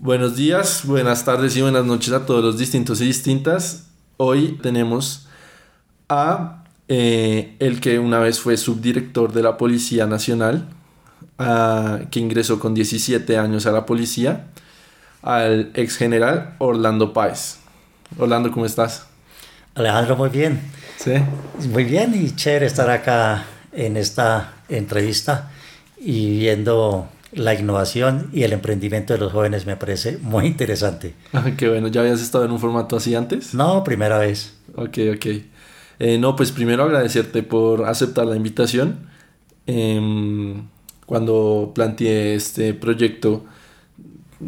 Buenos días, buenas tardes y buenas noches a todos los distintos y distintas. Hoy tenemos a eh, el que una vez fue subdirector de la Policía Nacional, que ingresó con 17 años a la policía, al ex general Orlando Páez. Orlando, ¿cómo estás? Alejandro, muy bien. Sí. Muy bien y chévere estar acá en esta entrevista y viendo la innovación y el emprendimiento de los jóvenes me parece muy interesante. Ah, qué bueno, ¿ya habías estado en un formato así antes? No, primera vez. Ok, ok. Eh, no, pues primero agradecerte por aceptar la invitación. Em, cuando planteé este proyecto,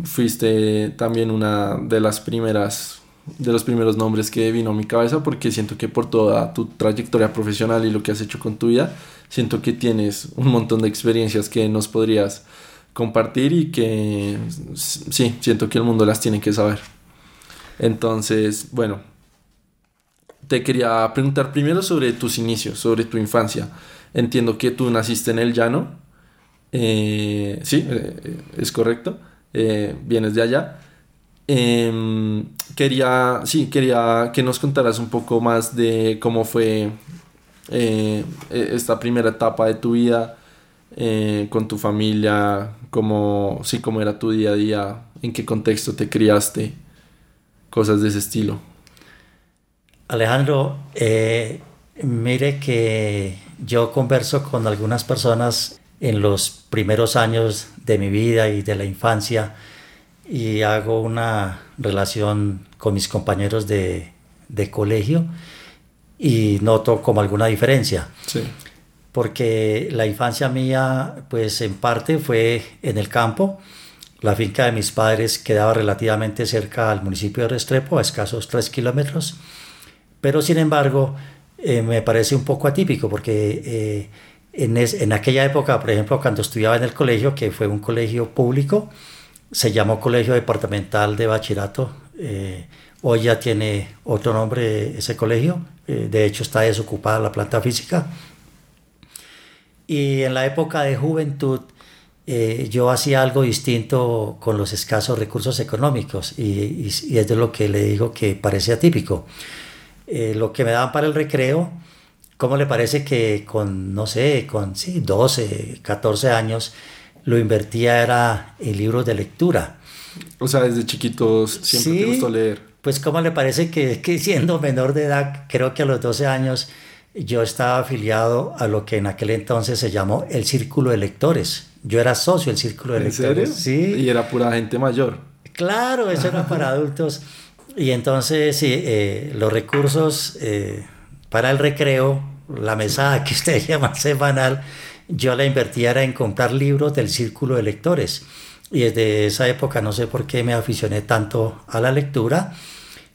fuiste también una de las primeras, de los primeros nombres que vino a mi cabeza porque siento que por toda tu trayectoria profesional y lo que has hecho con tu vida, siento que tienes un montón de experiencias que nos podrías compartir y que sí, siento que el mundo las tiene que saber. Entonces, bueno, te quería preguntar primero sobre tus inicios, sobre tu infancia. Entiendo que tú naciste en el llano. Eh, sí, eh, es correcto. Eh, vienes de allá. Em, quería, sí, quería que nos contaras un poco más de cómo fue e, esta primera etapa de tu vida con tu familia, cómo, sí, cómo era tu día a día, en qué contexto te criaste, cosas de ese estilo. Alejandro, eh, mire que yo converso con algunas personas en los primeros años de mi vida y de la infancia y hago una relación con mis compañeros de, de colegio y noto como alguna diferencia. Sí porque la infancia mía, pues en parte fue en el campo. La finca de mis padres quedaba relativamente cerca al municipio de Restrepo, a escasos tres kilómetros, pero sin embargo eh, me parece un poco atípico porque eh, en, en, aquella época, por ejemplo, cuando estudiaba en el colegio, que fue un colegio público, se llamó Colegio Departamental de Bachillerato, eh, hoy ya tiene otro nombre ese colegio, de hecho está desocupada la planta física, y en la época de juventud eh, yo hacía algo distinto con los escasos recursos económicos y, es de lo que le digo que parece atípico. Eh, lo que me daban para el recreo, ¿cómo le parece que con, no sé, con sí, 12, 14 años, lo invertía era en libros de lectura? O sea, desde chiquitos siempre te gustó leer. Pues ¿cómo le parece que, que siendo menor de edad, creo que a los 12 años yo estaba afiliado a lo que en aquel entonces se llamó el Círculo de Lectores. Yo era socio del Círculo de Lectores. Sí. Y era pura gente mayor. Claro, eso era para adultos. Y entonces, sí, eh, los recursos eh, para el recreo, la mesada que usted llama semanal, yo la invertía en comprar libros del Círculo de Lectores. Y desde esa época no sé por qué me aficioné tanto a la lectura.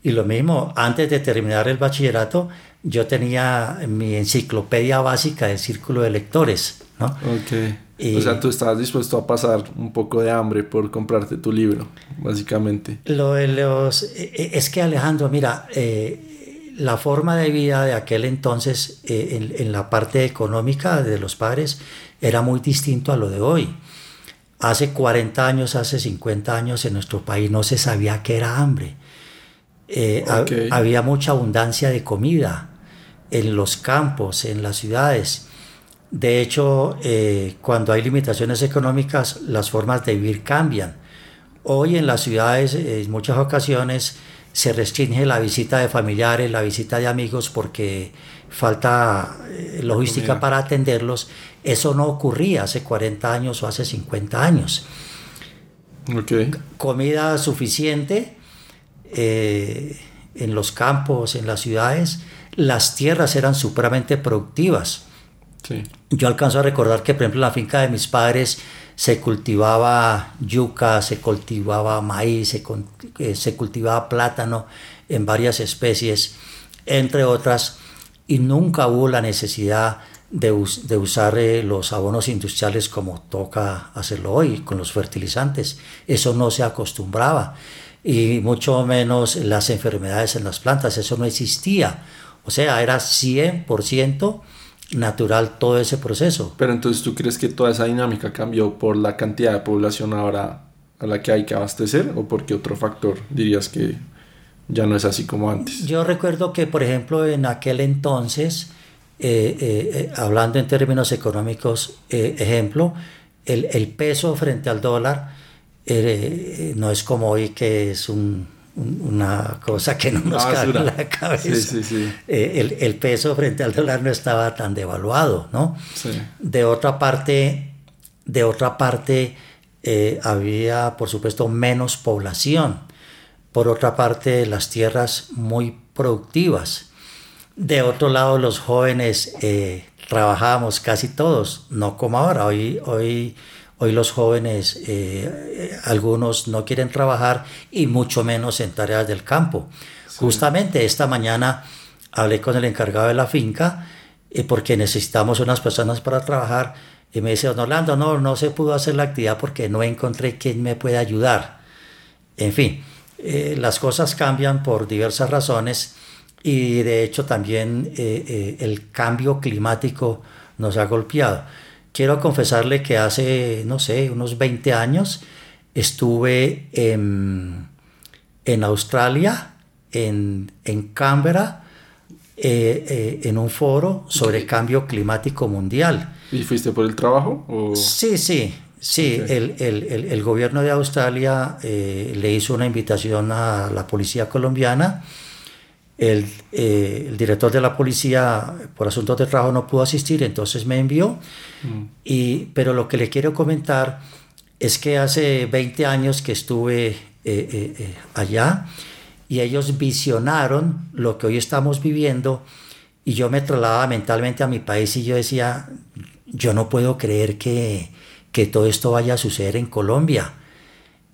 Y lo mismo, antes de terminar el bachillerato, yo tenía mi enciclopedia básica del círculo de lectores, ¿no? Ok. o sea, tú estabas dispuesto a pasar un poco de hambre por comprarte tu libro, básicamente. Lo de los... E, e, es que Alejandro, mira, eh, la forma de vida de aquel entonces eh, en, en, la parte económica de los padres era muy distinto a lo de hoy. Hace 40 años, hace 50 años en nuestro país no se sabía qué era hambre. Eh, había mucha abundancia de comida en los campos, en las ciudades. De hecho, eh, cuando hay limitaciones económicas, las formas de vivir cambian. Hoy en las ciudades, en muchas ocasiones, se restringe la visita de familiares, la visita de amigos, porque falta eh, logística para atenderlos. Eso no ocurría hace 40 años o hace 50 años. Comida suficiente eh, en los campos, en las ciudades, las tierras eran supremamente productivas. Yo alcanzo a recordar que, por ejemplo, en la finca de mis padres se cultivaba yuca, se cultivaba maíz, se, eh, se cultivaba plátano en varias especies, entre otras, y nunca hubo la necesidad de, de usar eh, los abonos industriales como toca hacerlo hoy, con los fertilizantes. Eso no se acostumbraba y mucho menos las enfermedades en las plantas, eso no existía. O sea, era 100% natural todo ese proceso. Pero entonces tú crees que toda esa dinámica cambió por la cantidad de población ahora a la que hay que abastecer o por qué otro factor dirías que ya no es así como antes? Yo recuerdo que, por ejemplo, en aquel entonces, eh, eh, eh, hablando en términos económicos, ejemplo, el, el, peso frente al dólar no es como hoy que es un, una cosa que no nos cabe en la cabeza. el, el, peso frente al dólar no estaba tan devaluado, ¿no? De otra parte, de otra parte había, por supuesto, menos población. Por otra parte, las tierras muy productivas. De otro lado, los jóvenes eh, trabajábamos casi todos, no como ahora. Hoy, hoy, hoy los jóvenes, eh, algunos no quieren trabajar y mucho menos en tareas del campo. Justamente esta mañana hablé con el encargado de la finca eh, porque necesitamos unas personas para trabajar y me dice, don Orlando, no, no se pudo hacer la actividad porque no encontré quien me pueda ayudar. En fin, las cosas cambian por diversas razones y de hecho también eh, eh, el cambio climático nos ha golpeado. Quiero confesarle que hace, no sé, unos 20 años estuve en, en Australia, en, en Canberra, eh, en un foro sobre el cambio climático mundial. ¿Y fuiste por el trabajo? Sí, sí, sí. El, el, el, gobierno de Australia le hizo una invitación a la policía colombiana el, eh, el, director de la policía por asuntos de trabajo no pudo asistir, entonces me envió. Mm. Y, pero lo que le quiero comentar es que hace 20 años que estuve eh, eh, allá y ellos visionaron lo que hoy estamos viviendo y yo me trasladaba mentalmente a mi país y yo decía, yo no puedo creer que, que todo esto vaya a suceder en Colombia.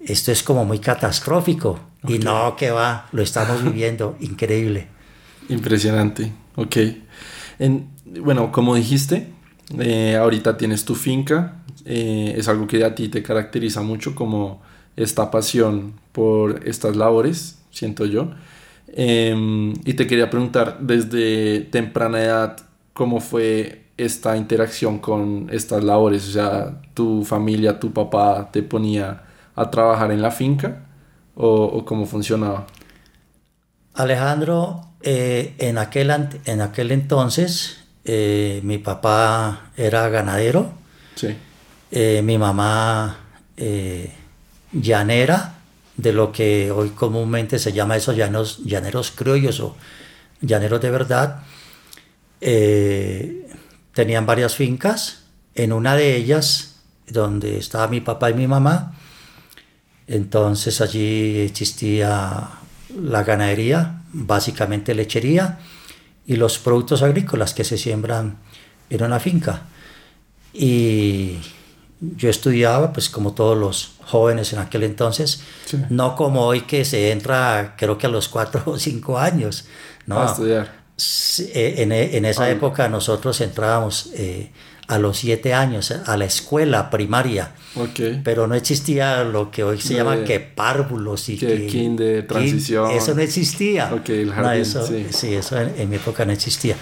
Esto es como muy catastrófico. Y no, que va, lo estamos viviendo, increíble. Impresionante, ok. En, bueno, como dijiste, eh, ahorita tienes tu finca, eh, es algo que a ti te caracteriza mucho como esta pasión por estas labores, siento yo. Em, y te quería preguntar, desde temprana edad, ¿cómo fue esta interacción con estas labores? O sea, tu familia, tu papá te ponía a trabajar en la finca o, cómo funcionaba? Alejandro, eh, en, aquel, en aquel entonces eh, mi papá era ganadero, sí. Eh, mi mamá llanera, de lo que hoy comúnmente se llama esos llanos, llaneros criollos o llaneros de verdad. tenían varias fincas, en una de ellas, donde estaba mi papá y mi mamá, entonces allí existía la ganadería, básicamente lechería, y los productos agrícolas que se siembran en una finca. Y yo estudiaba, pues como todos los jóvenes en aquel entonces, no como hoy que se entra, creo que a los cuatro o cinco años. ¿no? A estudiar. En, en esa época nosotros entrábamos eh, a los siete años a la escuela primaria. Okay. Pero no existía lo que hoy se llama que párvulos y que, de transición. eso no existía. Okay, el jardín, eso, sí. eso en, mi época no existía.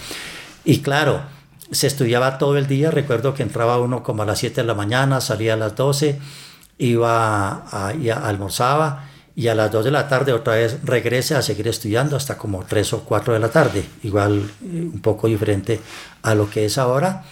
Y claro, se estudiaba todo el día. Recuerdo que entraba uno como a las 7 de la mañana, salía a las 12, iba a, almorzaba y a las 2 de la tarde otra vez regrese a seguir estudiando hasta como 3 o 4 de la tarde. Igual eh, un poco diferente a lo que es ahora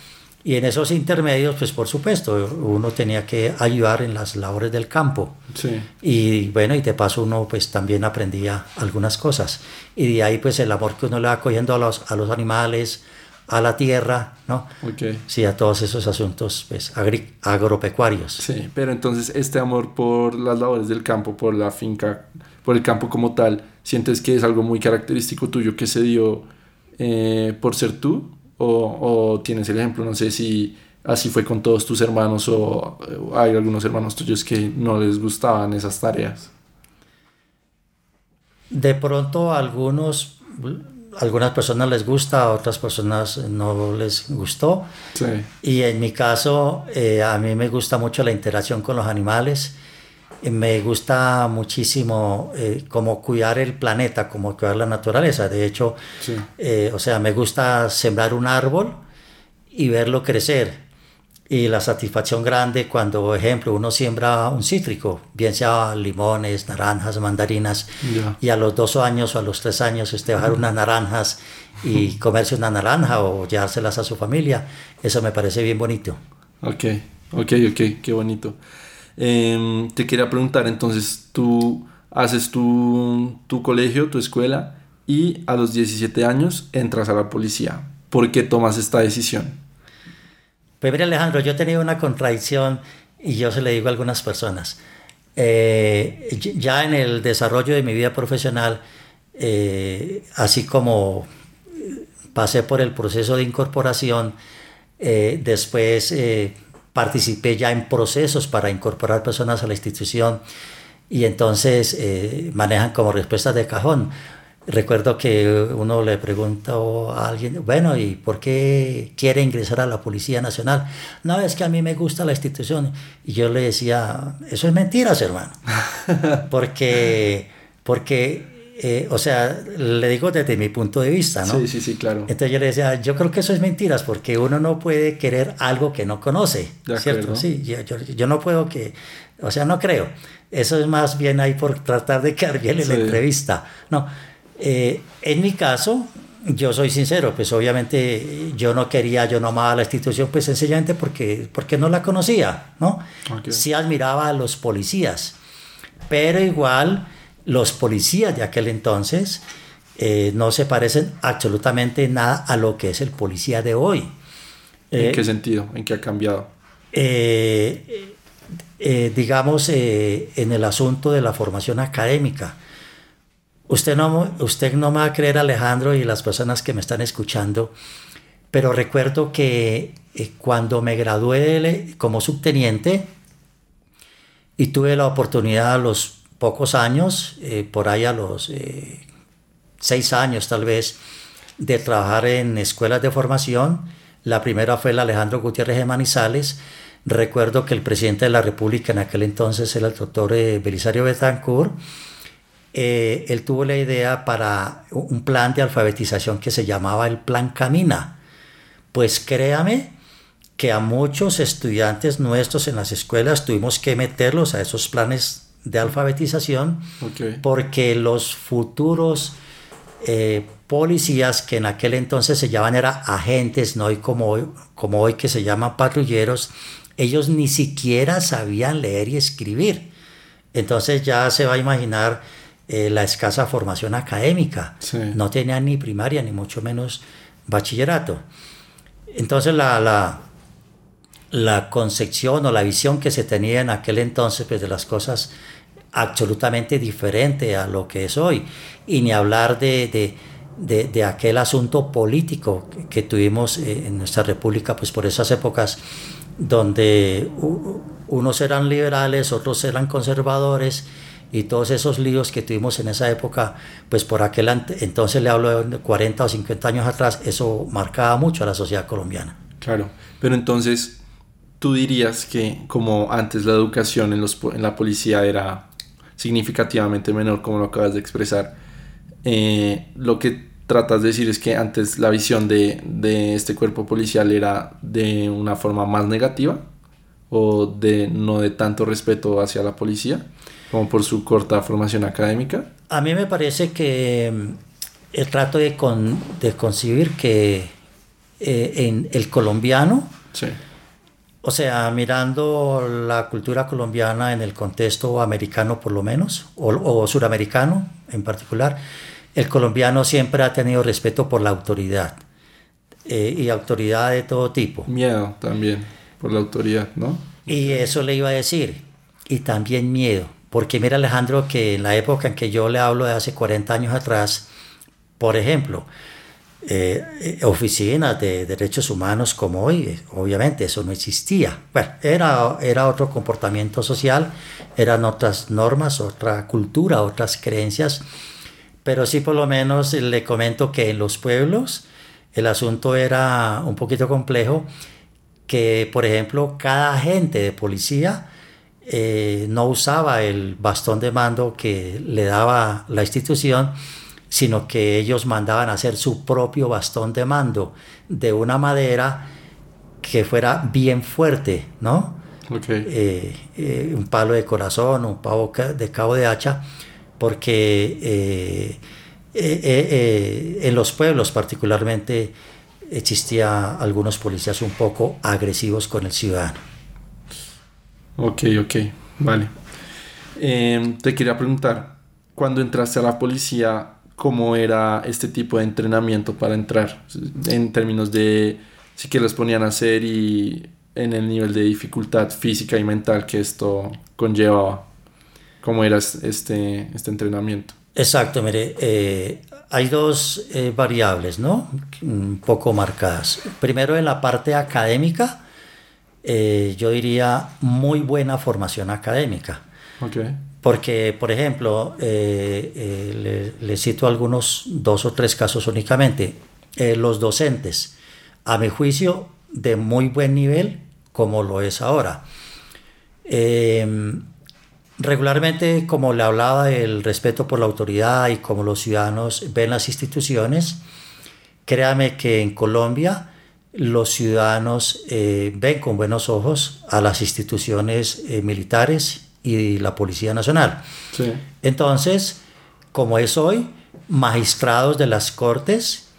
y en esos intermedios, pues por supuesto, uno tenía que ayudar en las labores del campo. Sí. Y bueno, y de paso uno pues también aprendía algunas cosas. Y de ahí pues el amor que uno le va cogiendo a los, a los animales, a la tierra, ¿no? Okay. Sí, a todos esos asuntos pues, agropecuarios. Sí, pero entonces este amor por las labores del campo, por la finca, por el campo como tal, ¿sientes que es algo muy característico tuyo que se dio eh, por ser tú? O, tienes el ejemplo, no sé si así fue con todos tus hermanos o hay algunos hermanos tuyos que no les gustaban esas tareas. De pronto a algunos, algunas personas les gusta, a otras personas no les gustó. Y en mi caso, eh, a mí me gusta mucho la interacción con los animales me gusta muchísimo eh, como cuidar el planeta, como cuidar la naturaleza. De hecho, eh, o sea, me gusta sembrar un árbol y verlo crecer. y la satisfacción grande cuando, por ejemplo, uno siembra un cítrico, bien sea limones, naranjas, mandarinas, y a los dos años o a los tres años usted bajar unas naranjas y comerse una naranja o llevárselas a su familia, eso me parece bien bonito. Ok, ok, ok, qué bonito. Em, te quería preguntar, entonces, tú haces tu, tu colegio, tu escuela, y a los 17 años entras a la policía. ¿Por qué tomas esta decisión? Pues Alejandro, yo he tenido una contradicción y yo se le digo a algunas personas. Eh, ya en el desarrollo de mi vida profesional, eh, así como pasé por el proceso de incorporación, eh, después participé ya en procesos para incorporar personas a la institución y entonces manejan como respuestas de cajón Recuerdo que uno le preguntó a alguien, bueno, ¿y por qué quiere ingresar a la Policía Nacional? No, es que a mí me gusta la institución. Y yo le decía, eso es mentiras, hermano. porque, porque eh, o sea, le digo desde mi punto de vista, ¿no? Sí, sí, sí, claro. Entonces yo le decía, yo creo que eso es mentiras, porque uno no puede querer algo que no conoce, ¿cierto? Sí, yo, yo, no puedo que, o sea, no creo. Eso es más bien ahí por tratar de quedar bien en la entrevista. No, eh, en mi caso, yo soy sincero, pues obviamente yo no quería, yo no amaba la institución, pues sencillamente porque, porque no la conocía, ¿no? Sí admiraba a los policías, pero igual los policías de aquel entonces eh, no se parecen absolutamente nada a lo que es el policía de hoy. ¿En qué eh, sentido? ¿En qué ha cambiado? digamos, en el asunto de la formación académica. Usted no, usted no me va a creer, Alejandro, y las personas que me están escuchando, pero recuerdo que eh, cuando me gradué como subteniente y tuve la oportunidad a los pocos años, eh, por ahí a los eh, seis años tal vez, de trabajar en escuelas de formación. La primera fue el Alejandro Gutiérrez de Manizales. Recuerdo que el presidente de la República en aquel entonces era el doctor Belisario Betancourt eh, él tuvo la idea para un plan de alfabetización que se llamaba el Plan Camina. Pues créame que a muchos estudiantes nuestros en las escuelas tuvimos que meterlos a esos planes de alfabetización porque los futuros eh, policías que en aquel entonces se llamaban era agentes, no hoy como, como hoy que se llaman patrulleros, ellos ni siquiera sabían leer y escribir. Entonces ya se va a imaginar eh, la escasa formación académica. No tenían ni primaria, ni mucho menos bachillerato. Entonces la, la, la, concepción o la visión que se tenía en aquel entonces pues, de las cosas absolutamente diferente a lo que es hoy. Y ni hablar de, de, de, aquel asunto político que, tuvimos eh, en nuestra república, pues por esas épocas donde unos eran liberales, otros eran conservadores, y todos esos líos que tuvimos en esa época, pues por aquel entonces le hablo de 40 o 50 años atrás, eso marcaba mucho a la sociedad colombiana. Claro, pero entonces tú dirías que como antes la educación en, los, en la policía era significativamente menor, como lo acabas de expresar, eh, lo que tratas de decir es que antes la visión de, de este cuerpo policial era de una forma más negativa o de no de tanto respeto hacia la policía como por su corta formación académica? A mí me parece que mm, el trato de, con, de concebir que eh, en el colombiano, o sea, mirando la cultura colombiana en el contexto americano por lo menos, o, o suramericano en particular, el colombiano siempre ha tenido respeto por la autoridad eh, y autoridad de todo tipo. Miedo también por la autoridad, ¿no? Y eso le iba a decir, y también miedo. Porque mira Alejandro que en la época en que yo le hablo de hace 40 años atrás, por ejemplo, eh, eh, oficinas de derechos humanos como hoy, obviamente eso no existía. Bueno, era, era otro comportamiento social, eran otras normas, otra cultura, otras creencias, pero sí por lo menos le comento que en los pueblos el asunto era un poquito complejo, que por ejemplo cada agente de policía eh, no usaba el bastón de mando que le daba la institución, sino que ellos mandaban a hacer su propio bastón de mando de una madera que fuera bien fuerte, ¿no? Okay. Eh, eh, un palo de corazón, un pavo de cabo de hacha, porque en los pueblos particularmente existía algunos policías un poco agresivos con el ciudadano. Ok, ok, vale. Em, te quería preguntar, cuando entraste a la policía, ¿cómo era este tipo de entrenamiento para entrar? En términos de si que los ponían a hacer y en el nivel de dificultad física y mental que esto conllevaba. ¿Cómo era este, este entrenamiento? Exacto, mire, eh, hay dos eh, variables, ¿no? Un poco marcadas. Primero, en la parte académica, eh, yo diría muy buena formación académica. Okay. Porque, por ejemplo, le, le, cito algunos, dos o tres casos únicamente. los docentes, a mi juicio, de muy buen nivel, como lo es ahora. Regularmente, como le hablaba, el respeto por la autoridad y como los ciudadanos ven las instituciones, créame que en Colombia los ciudadanos eh, ven con buenos ojos a las instituciones eh, militares y la Policía Nacional. Entonces, como es hoy, magistrados de las Cortes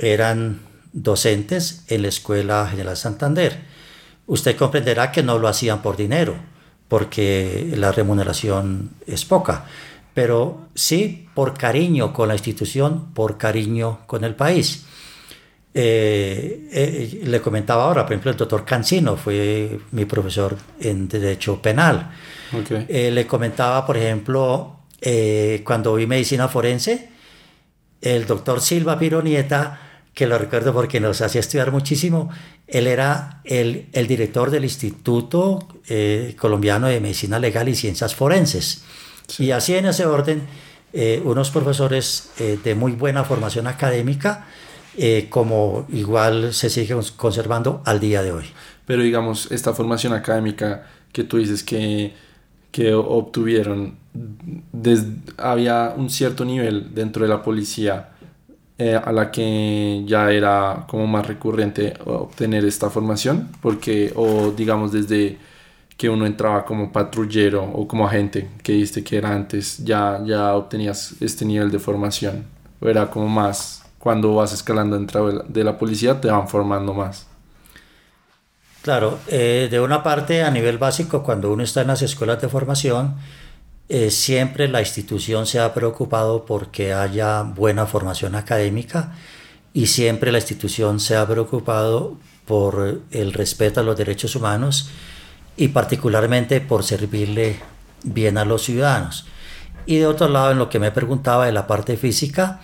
eran docentes en la Escuela General Santander. Usted comprenderá que no lo hacían por dinero porque la remuneración es poca, pero sí por cariño con la institución, por cariño con el país. Eh, eh, le comentaba ahora, por ejemplo, el doctor Cancino fue mi profesor en Derecho Penal. Eh, le comentaba, por ejemplo, cuando vi medicina forense, el doctor Silva Pironieta que lo recuerdo porque nos hacía estudiar muchísimo. Él era el, el director del Instituto eh, Colombiano de Medicina Legal y Ciencias Forenses. Y así en ese orden, eh, unos profesores eh, de muy buena formación académica, como igual se sigue conservando al día de hoy. Pero digamos, esta formación académica que tú dices que, que obtuvieron, había un cierto nivel dentro de la policía eh, a la que ya era como más recurrente obtener esta formación, porque, o digamos desde que uno entraba como patrullero o como agente, que viste que era antes, ya, ya obtenías este nivel de formación, o era como más, cuando vas escalando dentro de la policía te van formando más. Claro, eh, de una parte a nivel básico, cuando uno está en las escuelas de formación, eh, siempre la institución se ha preocupado porque haya buena formación académica y siempre la institución se ha preocupado por el respeto a los derechos humanos y particularmente por servirle bien a los ciudadanos. Y de otro lado, en lo que me preguntaba de la parte física,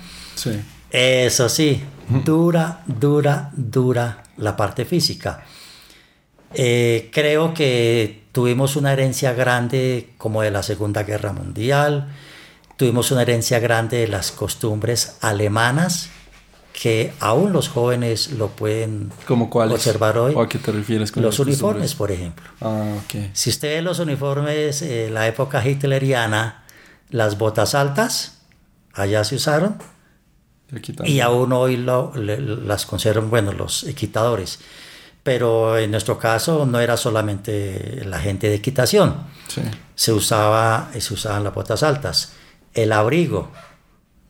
eso sí, dura, dura, dura la parte física. Eh, creo que tuvimos una herencia grande como de la Segunda Guerra Mundial, tuvimos una herencia grande de las costumbres alemanas que aún los jóvenes lo pueden observar hoy. a qué te refieres con los uniformes, por ejemplo. Ah, Si usted ve los uniformes en la época hitleriana, las botas altas, allá se usaron, y aún hoy lo, las conservan, bueno, los equitadores pero en nuestro caso no era solamente la gente de equitación. Se, usaba, se usaban las botas altas, el abrigo,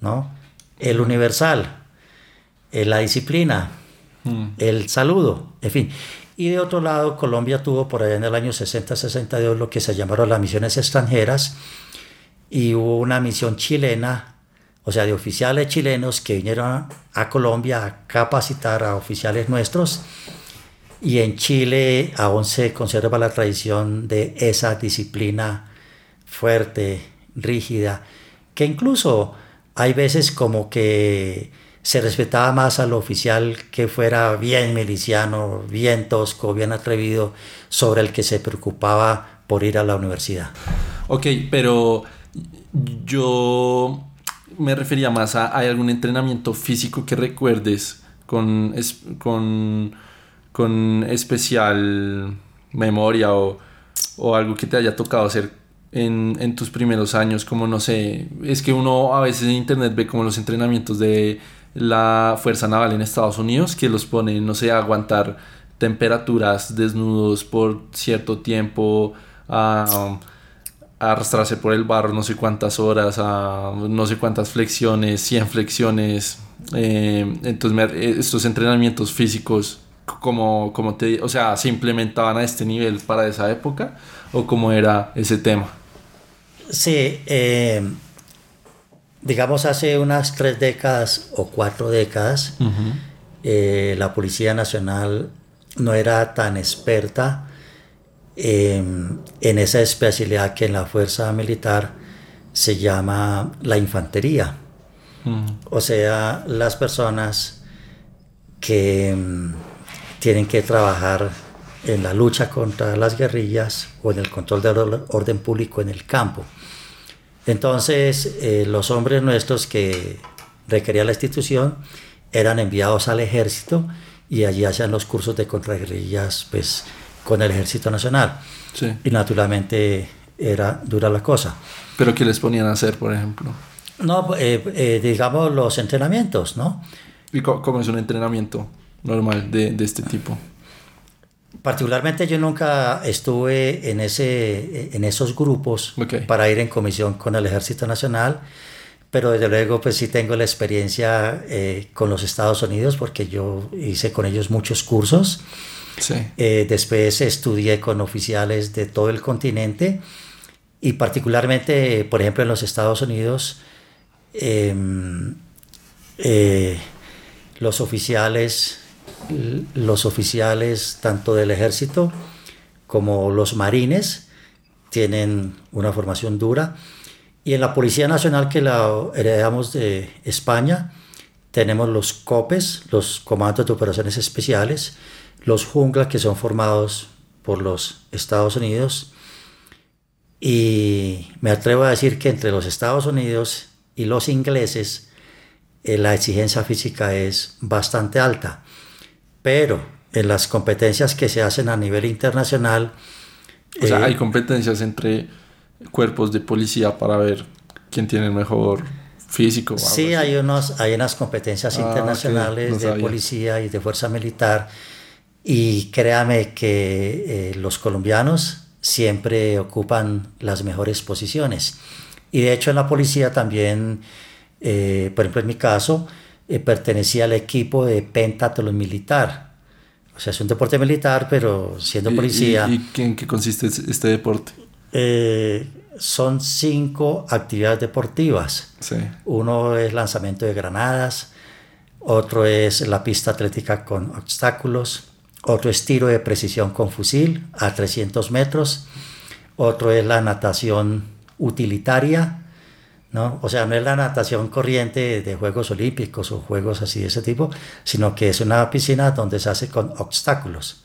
¿no? el universal, eh, la disciplina, mm. el saludo, en fin. Y de otro lado, Colombia tuvo por allá en el año 60-62 lo que se llamaron las misiones extranjeras y hubo una misión chilena, o sea, de oficiales chilenos que vinieron a Colombia a capacitar a oficiales nuestros y en Chile aún se conserva la tradición de esa disciplina fuerte, rígida, que incluso hay veces como que se respetaba más al oficial que fuera bien miliciano, bien tosco, bien atrevido, sobre el que se preocupaba por ir a la universidad. Ok, pero yo me refería más a, ¿hay algún entrenamiento físico que recuerdes con, con con especial memoria o, algo que te haya tocado hacer en, tus primeros años, como no sé, es que uno a veces en internet ve como los entrenamientos de la Fuerza Naval en Estados Unidos, que los pone, no sé, aguantar temperaturas, desnudos por cierto tiempo, a, arrastrarse por el barro no sé cuántas horas, a no sé cuántas flexiones, 100 flexiones. Eh, entonces, estos entrenamientos físicos, como, como te, o sea, se implementaban a este nivel para esa época o cómo era ese tema. Sí, eh, digamos hace unas tres décadas o cuatro décadas, eh, la Policía Nacional no era tan experta en esa especialidad que en la fuerza militar se llama la infantería. O sea, las personas que mm, tienen que trabajar en la lucha contra las guerrillas o en el control del orden público en el campo. Entonces, eh, los hombres nuestros que requería la institución eran enviados al ejército y allí hacían los cursos de contraguerrillas pues, con el ejército nacional. Y naturalmente era dura la cosa. ¿Pero qué les ponían a hacer, por ejemplo? No, eh, eh, digamos los entrenamientos, ¿no? ¿Y cómo es un entrenamiento normal de, de este tipo? Particularmente yo nunca estuve en, ese, en esos grupos para ir en comisión con el Ejército Nacional, pero desde luego pues sí tengo la experiencia eh, con los Estados Unidos porque yo hice con ellos muchos cursos. Eh, después estudié con oficiales de todo el continente y particularmente, por ejemplo, en los Estados Unidos, em, eh, los oficiales los oficiales tanto del ejército como los marines tienen una formación dura. Y en la Policía Nacional que la heredamos de España, tenemos los COPES, los Comandos de Operaciones Especiales, los Junglas que son formados por los Estados Unidos. Y me atrevo a decir que entre los Estados Unidos y los ingleses, eh, la exigencia física es bastante alta pero en las competencias que se hacen a nivel internacional... O sea, hay eh, competencias entre cuerpos de policía para ver quién tiene el mejor físico. Sí, hay, unos, hay unas competencias ah, internacionales de policía y de fuerza militar y créame que eh, los colombianos siempre ocupan las mejores posiciones. Y de hecho en la policía también, eh, por ejemplo en mi caso, eh, pertenecía al equipo de pentatlón militar. O sea, es un deporte militar, pero siendo policía... ¿Y, en qué consiste este deporte? Eh, son cinco actividades deportivas. Sí. Uno es lanzamiento de granadas, otro es la pista atlética con obstáculos, otro es tiro de precisión con fusil a 300 metros, otro es la natación utilitaria, ¿no? O sea, no es la natación corriente de Juegos Olímpicos o juegos así de ese tipo, sino que es una piscina donde se hace con obstáculos.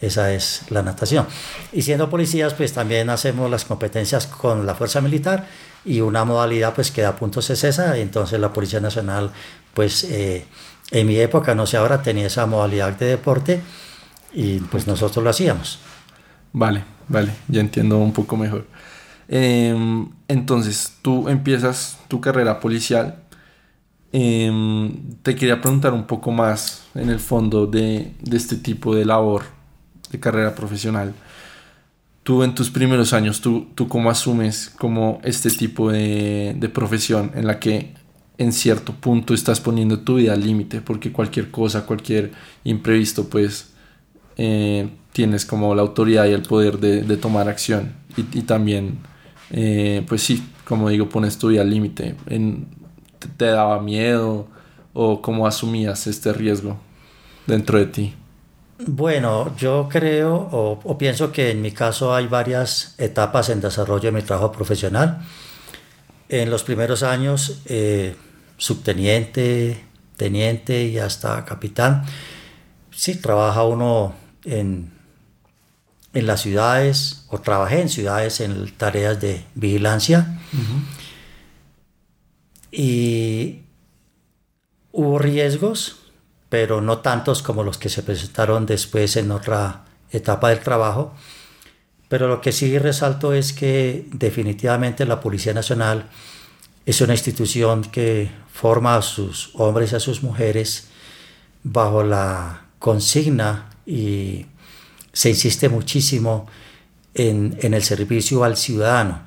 Esa es la natación. Y siendo policías, pues también hacemos las competencias con la fuerza militar y una modalidad pues que da puntos es esa. entonces la Policía Nacional, pues eh, en mi época, no sé ahora, tenía esa modalidad de deporte y pues nosotros lo hacíamos. Vale, vale, ya entiendo un poco mejor. Em, entonces, tú empiezas tu carrera policial. Em, te quería preguntar un poco más en el fondo de, este tipo de labor, de carrera profesional. Tú en tus primeros años, ¿tú, tú cómo asumes como este tipo de, de profesión en la que en cierto punto estás poniendo tu vida al límite? Porque cualquier cosa, cualquier imprevisto, pues eh, tienes como la autoridad y el poder de, tomar acción y, y también eh, pues sí, como digo, pones tu vida al límite. ¿Te daba miedo o cómo asumías este riesgo dentro de ti? Bueno, yo creo o, pienso que en mi caso hay varias etapas en desarrollo de mi trabajo profesional. En los primeros años, eh, subteniente, teniente y hasta capitán. Sí, trabaja uno en en las ciudades o trabajé en ciudades en tareas de vigilancia. Y hubo riesgos, pero no tantos como los que se presentaron después en otra etapa del trabajo. Pero lo que sí resalto es que definitivamente la Policía Nacional es una institución que forma a sus hombres y a sus mujeres bajo la consigna y se insiste muchísimo en, el servicio al ciudadano.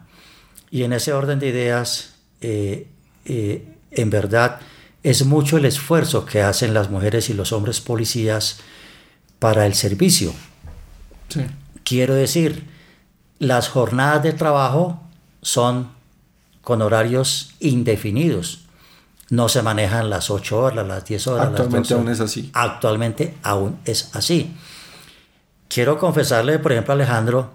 Y en ese orden de ideas, eh, eh, en verdad, es mucho el esfuerzo que hacen las mujeres y los hombres policías para el servicio. Quiero decir, las jornadas de trabajo son con horarios indefinidos. No se manejan las 8 horas, las 10 horas. Actualmente aún es así. Actualmente aún es así. Quiero confesarle, por ejemplo, a Alejandro,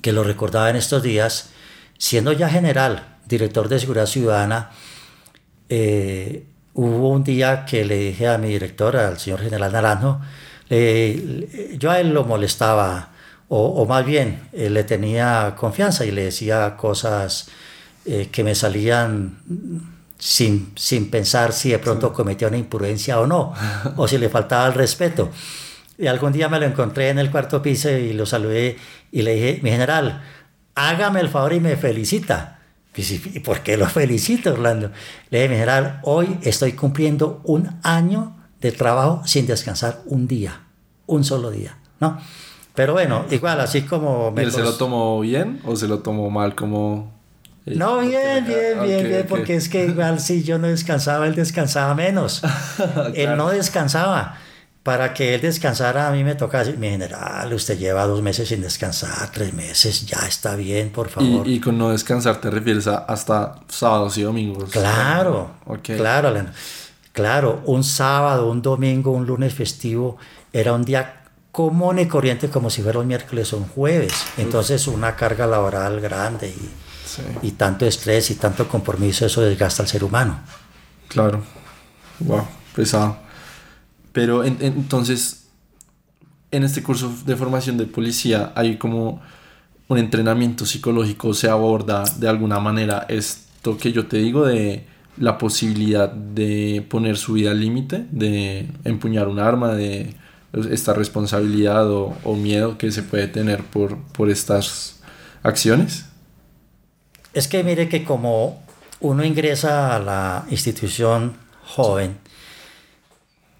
que lo recordaba en estos días, siendo ya general, director de Seguridad Ciudadana, eh, hubo un día que le dije a mi director, al señor general Naranjo, yo a él lo molestaba, o, más bien eh, le tenía confianza y le decía cosas eh, que me salían sin, sin pensar si de pronto cometía una imprudencia o no, o si le faltaba el respeto. Y algún día me lo encontré en el cuarto piso y lo saludé y le dije, mi general, hágame el favor y me felicita. ¿Y por qué lo felicito, Orlando? Le dije, mi general, hoy estoy cumpliendo un año de trabajo sin descansar un día, un solo día, ¿no? Pero bueno, igual, así como... ¿Y él se lo tomó bien o se lo tomó mal como... No, bien, bien, bien, bien, porque es que igual si yo no descansaba, él descansaba menos. Él no descansaba. Para que él descansara, a mí me toca decir, mi general, usted lleva dos meses sin descansar, tres meses, ya está bien, por favor. Y, con no descansar te refieres a hasta sábados y domingos. Claro, claro, Claro, un sábado, un domingo, un lunes festivo era un día común y corriente como si fuera un miércoles o un jueves. Entonces una carga laboral grande y, y tanto estrés y tanto compromiso, eso desgasta al ser humano. Claro, wow, pesado. Pero entonces, en este curso de formación de policía hay como un entrenamiento psicológico, se aborda de alguna manera esto que yo te digo de la posibilidad de poner su vida al límite, de empuñar un arma, de esta responsabilidad o, miedo que se puede tener por, por estas acciones? Es que mire que como uno ingresa a la institución joven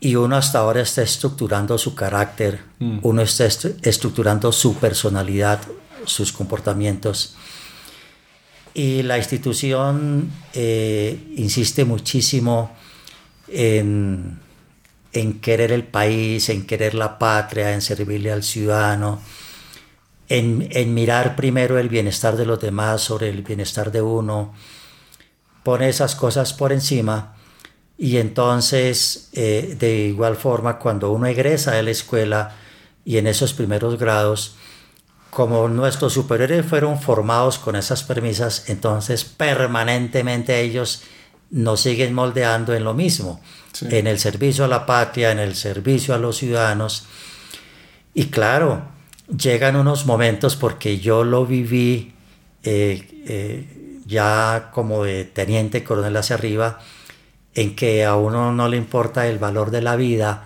y uno hasta ahora está estructurando su carácter, mm. uno está estructurando su personalidad, sus comportamientos. Y la institución eh, insiste muchísimo en en querer el país, en querer la patria, en servirle al ciudadano, en, mirar primero el bienestar de los demás sobre el bienestar de uno, pone esas cosas por encima y entonces eh, de igual forma cuando uno egresa de la escuela y en esos primeros grados, como nuestros superiores fueron formados con esas premisas, entonces permanentemente ellos nos siguen moldeando en lo mismo en el servicio a la patria, en el servicio a los ciudadanos. Y claro, llegan unos momentos porque yo lo viví eh, eh, ya como de teniente coronel hacia arriba, en que a uno no le importa el valor de la vida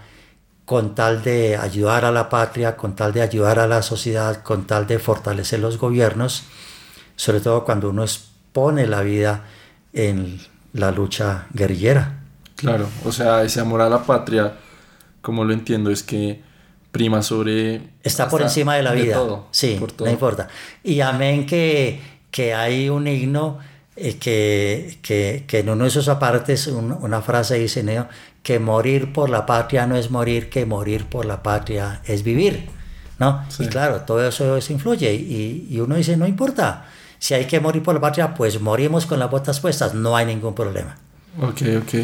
con tal de ayudar a la patria, con tal de ayudar a la sociedad, con tal de fortalecer los gobiernos, sobre todo cuando uno expone la vida en la lucha guerrillera. Claro, o sea, ese amor a la patria, como lo entiendo, es que prima sobre... Está por encima de la vida. sí, no importa. Y amén que, que hay un himno eh, que, que, que, en uno de esos apartes una frase dice, Neo, que morir por la patria no es morir, que morir por la patria es vivir. ¿no? Y claro, todo eso, eso influye y, y, uno dice, no importa, si hay que morir por la patria, pues morimos con las botas puestas, no hay ningún problema. Ok, ok.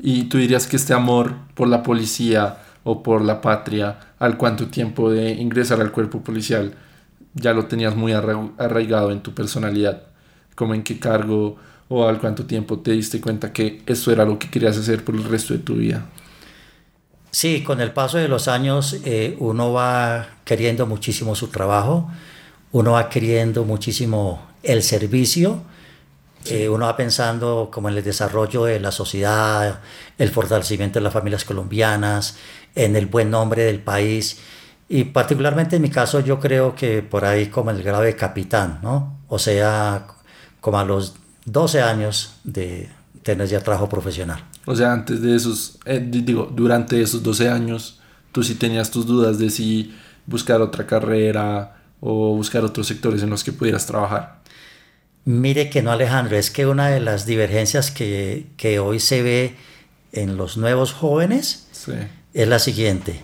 Y tú dirías que este amor por la policía o por la patria, al cuánto tiempo de ingresar al cuerpo policial, ya lo tenías muy arraigado en tu personalidad, como en qué cargo o al cuánto tiempo te diste cuenta que esto era lo que querías hacer por el resto de tu vida. Sí, con el paso de los años eh, uno va queriendo muchísimo su trabajo, uno va queriendo muchísimo el servicio eh, uno va pensando como en el desarrollo de la sociedad, el fortalecimiento de las familias colombianas, en el buen nombre del país. Y particularmente en mi caso yo creo que por ahí como el grado de capitán, ¿no? O sea, como a los 12 años de tener ya trabajo profesional. O sea, antes de esos, eh, digo, durante esos 12 años tú sí tenías tus dudas de si buscar otra carrera o buscar otros sectores en los que pudieras trabajar. Mire que no, Alejandro, es que una de las divergencias que, que hoy se ve en los nuevos jóvenes es la siguiente.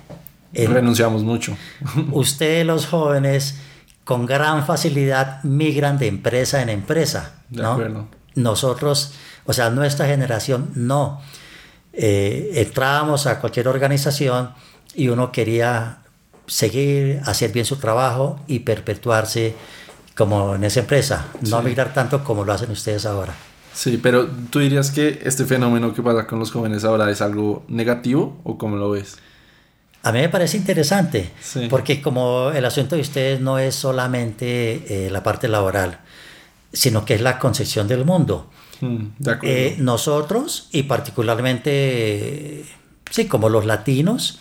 Renunciamos mucho. ustedes los jóvenes con gran facilidad migran de empresa en empresa. ¿no? Nosotros, o sea, nuestra generación no. Eh, entrábamos a cualquier organización y uno quería seguir, hacer bien su trabajo y perpetuarse como en esa empresa, no migrar tanto como lo hacen ustedes ahora. Sí, pero tú dirías que este fenómeno que pasa con los jóvenes ahora es algo negativo o cómo lo ves? A mí me parece interesante, porque como el asunto de ustedes no es solamente eh, la parte laboral, sino que es la concepción del mundo. Mm, eh, nosotros, y particularmente, sí, como los latinos,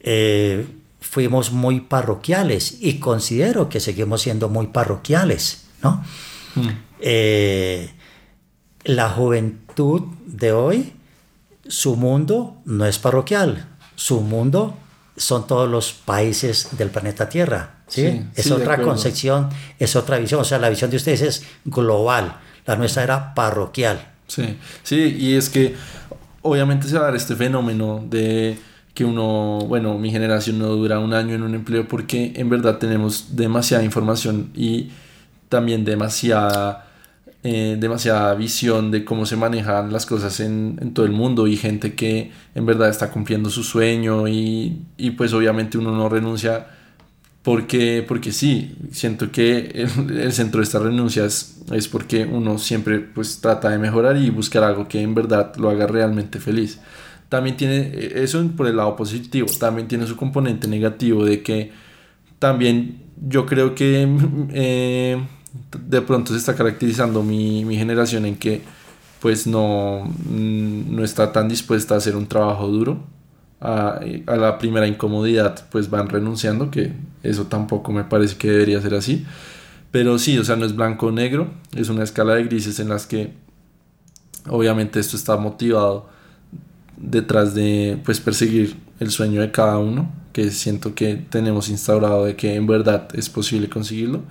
eh, fuimos muy parroquiales y considero que seguimos siendo muy parroquiales, ¿no? Mm. la juventud de hoy, su mundo no es parroquial, su mundo son todos los países del planeta Tierra. ¿sí? es otra concepción, es otra visión. O sea, la visión de ustedes es global, la nuestra era parroquial. Sí, sí, y es que obviamente se va a dar este fenómeno de que uno, bueno, mi generación no dura un año en un empleo porque en verdad tenemos demasiada información y también demasiada eh, demasiada visión de cómo se manejan las cosas en, todo el mundo y gente que en verdad está cumpliendo su sueño y, pues obviamente uno no renuncia porque, porque sí, siento que el, centro de esta renuncia es, porque uno siempre pues trata de mejorar y buscar algo que en verdad lo haga realmente feliz. También tiene eso por el lado positivo, también tiene su componente negativo de que también yo creo que... Eh, de pronto se está caracterizando mi, generación en que pues no, mm, no está tan dispuesta a hacer un trabajo duro. A, la primera incomodidad pues van renunciando, que eso tampoco me parece que debería ser así. Pero sí, o sea, no es blanco o negro, es una escala de grises en las que obviamente esto está motivado detrás de pues perseguir el sueño de cada uno, que siento que tenemos instaurado de que en verdad es posible conseguirlo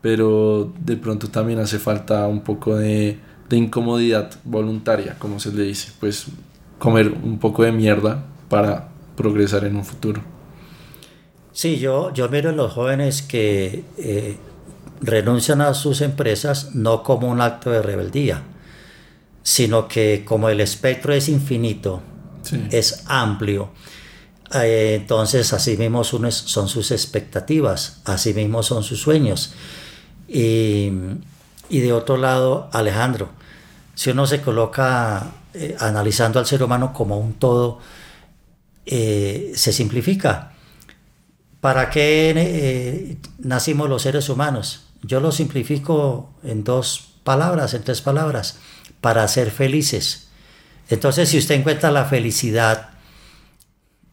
pero de pronto también hace falta un poco de, incomodidad voluntaria, como se le dice, pues comer un poco de mierda para progresar en un futuro. Sí, yo, yo miro a los jóvenes que eh, renuncian a sus empresas no como un acto de rebeldía, sino que como el espectro es infinito, es amplio, eh, entonces así mismo son sus expectativas, así mismo son sus sueños. Y, de otro lado, Alejandro, si uno se coloca eh, analizando al ser humano como un todo, eh, se simplifica. ¿Para qué eh, nacimos los seres humanos? Yo lo simplifico en dos palabras, en tres palabras, para ser felices. Entonces, si usted encuentra la felicidad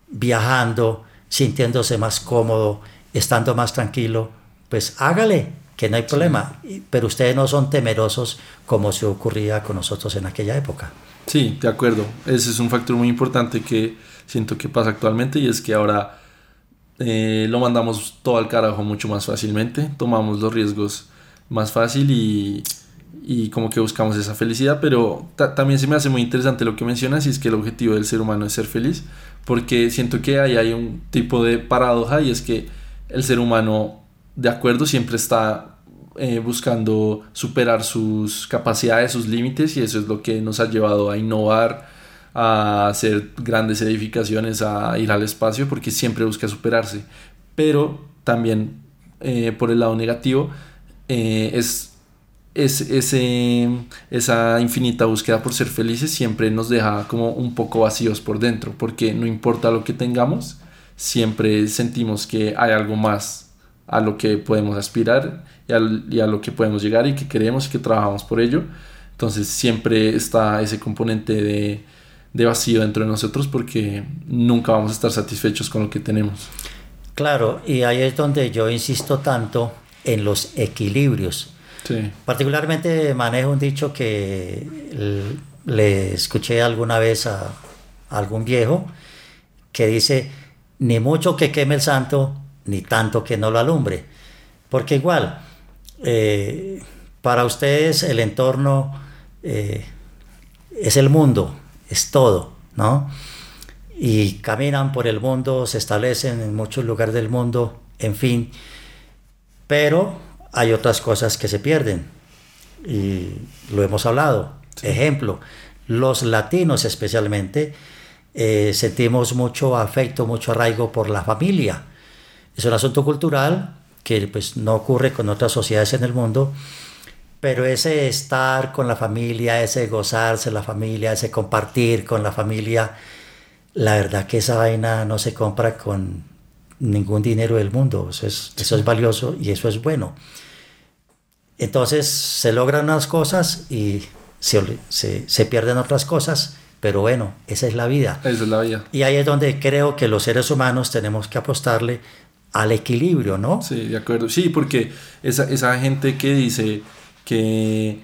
viajando, sintiéndose más cómodo, estando más tranquilo, pues hágale, que no hay problema, pero ustedes no son temerosos como se ocurría con nosotros en aquella época. Sí, de acuerdo. Ese es un factor muy importante que siento que pasa actualmente y es que ahora eh, lo mandamos todo al carajo mucho más fácilmente, tomamos los riesgos más fácil y, y como que buscamos esa felicidad, pero también se me hace muy interesante lo que mencionas y es que el objetivo del ser humano es ser feliz, porque siento que ahí hay un tipo de paradoja y es que el ser humano de acuerdo, siempre está eh, buscando superar sus capacidades, sus límites y eso es lo que nos ha llevado a innovar, a hacer grandes edificaciones, a ir al espacio porque siempre busca superarse. Pero también eh, por el lado negativo eh, es, es ese, esa infinita búsqueda por ser felices siempre nos deja como un poco vacíos por dentro porque no importa lo que tengamos, siempre sentimos que hay algo más a lo que podemos aspirar y, a lo que podemos llegar y que queremos y que trabajamos por ello. Entonces siempre está ese componente de, de vacío dentro de nosotros porque nunca vamos a estar satisfechos con lo que tenemos. Claro, y ahí es donde yo insisto tanto en los equilibrios. Particularmente manejo un dicho que le escuché alguna vez a algún viejo que dice, ni mucho que queme el santo, ni tanto que no lo alumbre. Porque igual, eh, para ustedes el entorno eh, es el mundo, es todo, ¿no? Y caminan por el mundo, se establecen en muchos lugares del mundo, en fin. Pero hay otras cosas que se pierden. Y lo hemos hablado. Ejemplo, los latinos especialmente eh, sentimos mucho afecto, mucho arraigo por la familia. Es un asunto cultural que pues, no ocurre con otras sociedades en el mundo, pero ese estar con la familia, ese gozarse la familia, ese compartir con la familia, la verdad que esa vaina no se compra con ningún dinero del mundo. Eso es, eso es valioso y eso es bueno. Entonces se logran unas cosas y se, se, se pierden otras cosas pero bueno, esa es la vida. Esa es la vida. Y ahí es donde creo que los seres humanos tenemos que apostarle al equilibrio, ¿no? Sí, de acuerdo. Sí, porque esa, esa gente que dice que,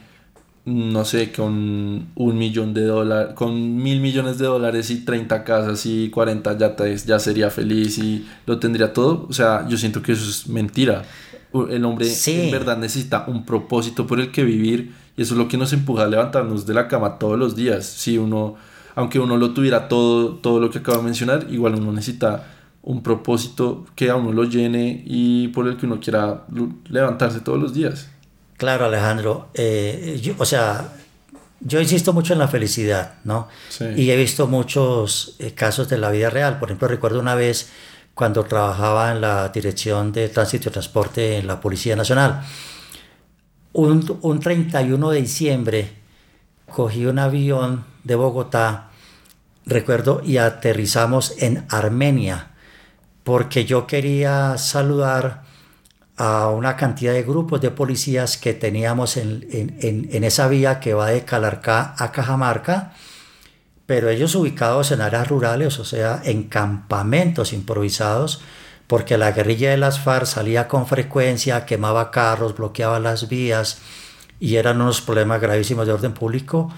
no sé, con un millón de dólares, con mil millones de dólares y 30 casas y 40 yates ya sería feliz y lo tendría todo, o sea, yo siento que eso es mentira. El hombre en verdad necesita un propósito por el que vivir y eso es lo que nos empuja a levantarnos de la cama todos los días. Si uno, aunque uno lo tuviera todo, todo lo que acabo de mencionar, igual uno necesita un propósito que a uno lo llene y por el que uno quiera levantarse todos los días. Claro, Alejandro. Eh, o sea, yo insisto mucho en la felicidad, ¿no? Y he visto muchos eh, casos de la vida real. Por ejemplo, recuerdo una vez cuando trabajaba en la Dirección de Tránsito y Transporte en la Policía Nacional. Un, un 31 de diciembre cogí un avión de Bogotá, recuerdo, y aterrizamos en Armenia, porque yo quería saludar a una cantidad de grupos de policías que teníamos en, en, en esa vía que va de Calarcá a Cajamarca pero ellos ubicados en áreas rurales, o sea, en campamentos improvisados, porque la guerrilla de las FARC salía con frecuencia, quemaba carros, bloqueaba las vías y eran unos problemas gravísimos de orden público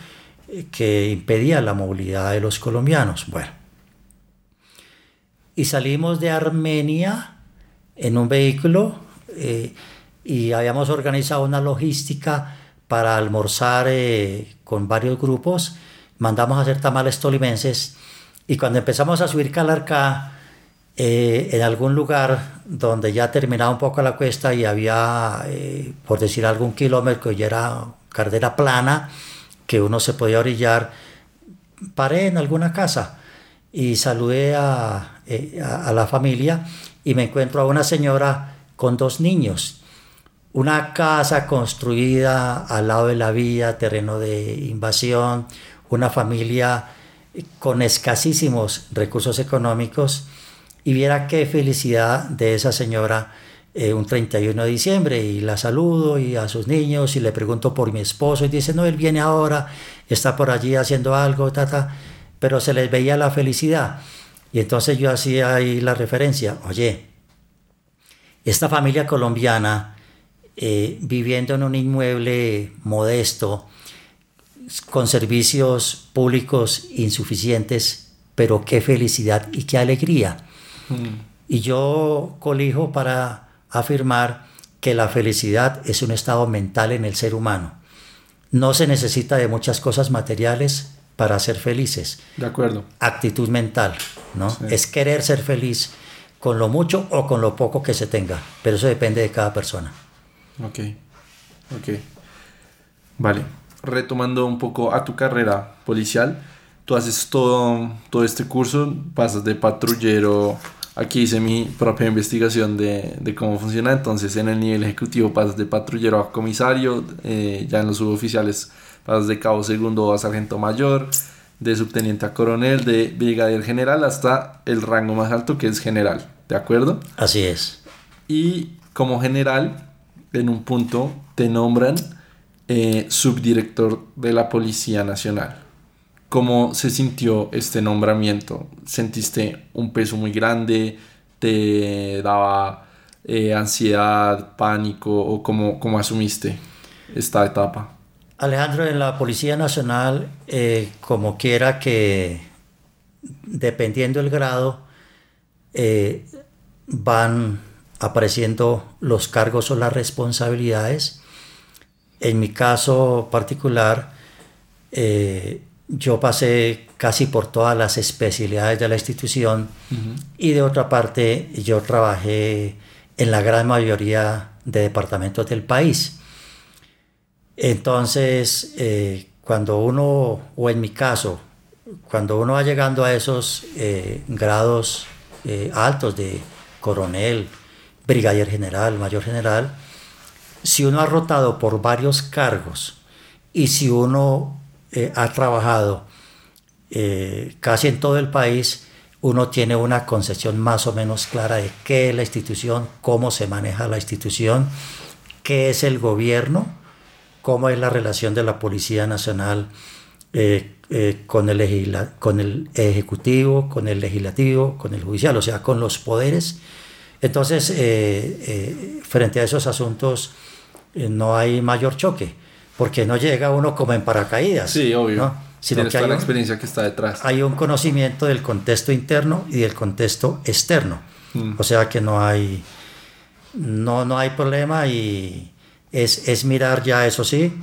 eh, que impedían la movilidad de los colombianos. Bueno, y salimos de Armenia en un vehículo eh, y habíamos organizado una logística para almorzar eh, con varios grupos. Mandamos a hacer tamales tolimenses. Y cuando empezamos a subir Calarcá, eh, en algún lugar donde ya terminaba un poco la cuesta y había, eh, por decir algún kilómetro, y era carretera plana, que uno se podía orillar, paré en alguna casa y saludé eh, a, a, la familia y me encuentro a una señora con dos niños. Una casa construida al lado de la vía, terreno de invasión, una familia con escasísimos recursos económicos y viera qué felicidad de esa señora eh, un 31 de diciembre y la saludo y a sus niños y le pregunto por mi esposo y dice, no, él viene ahora, está por allí haciendo algo, tata, pero se les veía la felicidad. Y entonces yo hacía ahí la referencia, oye, esta familia colombiana eh, viviendo en un inmueble modesto, con servicios públicos insuficientes, pero qué felicidad y qué alegría. Mm. Y yo colijo para afirmar que la felicidad es un estado mental en el ser humano. No se necesita de muchas cosas materiales para ser felices. De acuerdo. Actitud mental, ¿no? Es querer ser feliz con lo mucho o con lo poco que se tenga, pero eso depende de cada persona. Ok, ok. Vale retomando un poco a tu carrera policial, tú haces todo, todo este curso, pasas de patrullero, aquí hice mi propia investigación de, de cómo funciona, entonces en el nivel ejecutivo pasas de patrullero a comisario, eh, ya en los suboficiales pasas de cabo segundo a sargento mayor, de subteniente a coronel, de brigadier general hasta el rango más alto que es general, ¿de acuerdo? Así es. Y como general, en un punto te nombran eh, subdirector de la Policía Nacional. ¿Cómo se sintió este nombramiento? ¿Sentiste un peso muy grande? ¿Te daba eh, ansiedad, pánico o cómo, cómo, asumiste esta etapa? Alejandro, en la Policía Nacional, eh, como quiera que, dependiendo del grado, eh, van apareciendo los cargos o las responsabilidades. En mi caso particular, eh, yo pasé casi por todas las especialidades de la institución y de otra parte yo trabajé en la gran mayoría de departamentos del país. Entonces, eh, cuando uno, o en mi caso, cuando uno va llegando a esos eh, grados eh, altos de coronel, brigadier general, mayor general, si uno ha rotado por varios cargos y si uno ha trabajado casi en todo el país, uno tiene una concepción más o menos clara de qué es la institución, cómo se maneja la institución, qué es el gobierno, cómo es la relación de la Policía Nacional eh, eh, con, el con el Ejecutivo, con el Legislativo, con el Judicial, o sea, con los poderes. Entonces, eh, frente a esos asuntos no hay mayor choque, porque no llega uno como en paracaídas. Sí, obvio. ¿no? Sino que hay la experiencia que está detrás. Hay un conocimiento del contexto interno y del contexto externo. Mm. O sea que no hay, no, no hay problema y es, mirar ya, eso sí,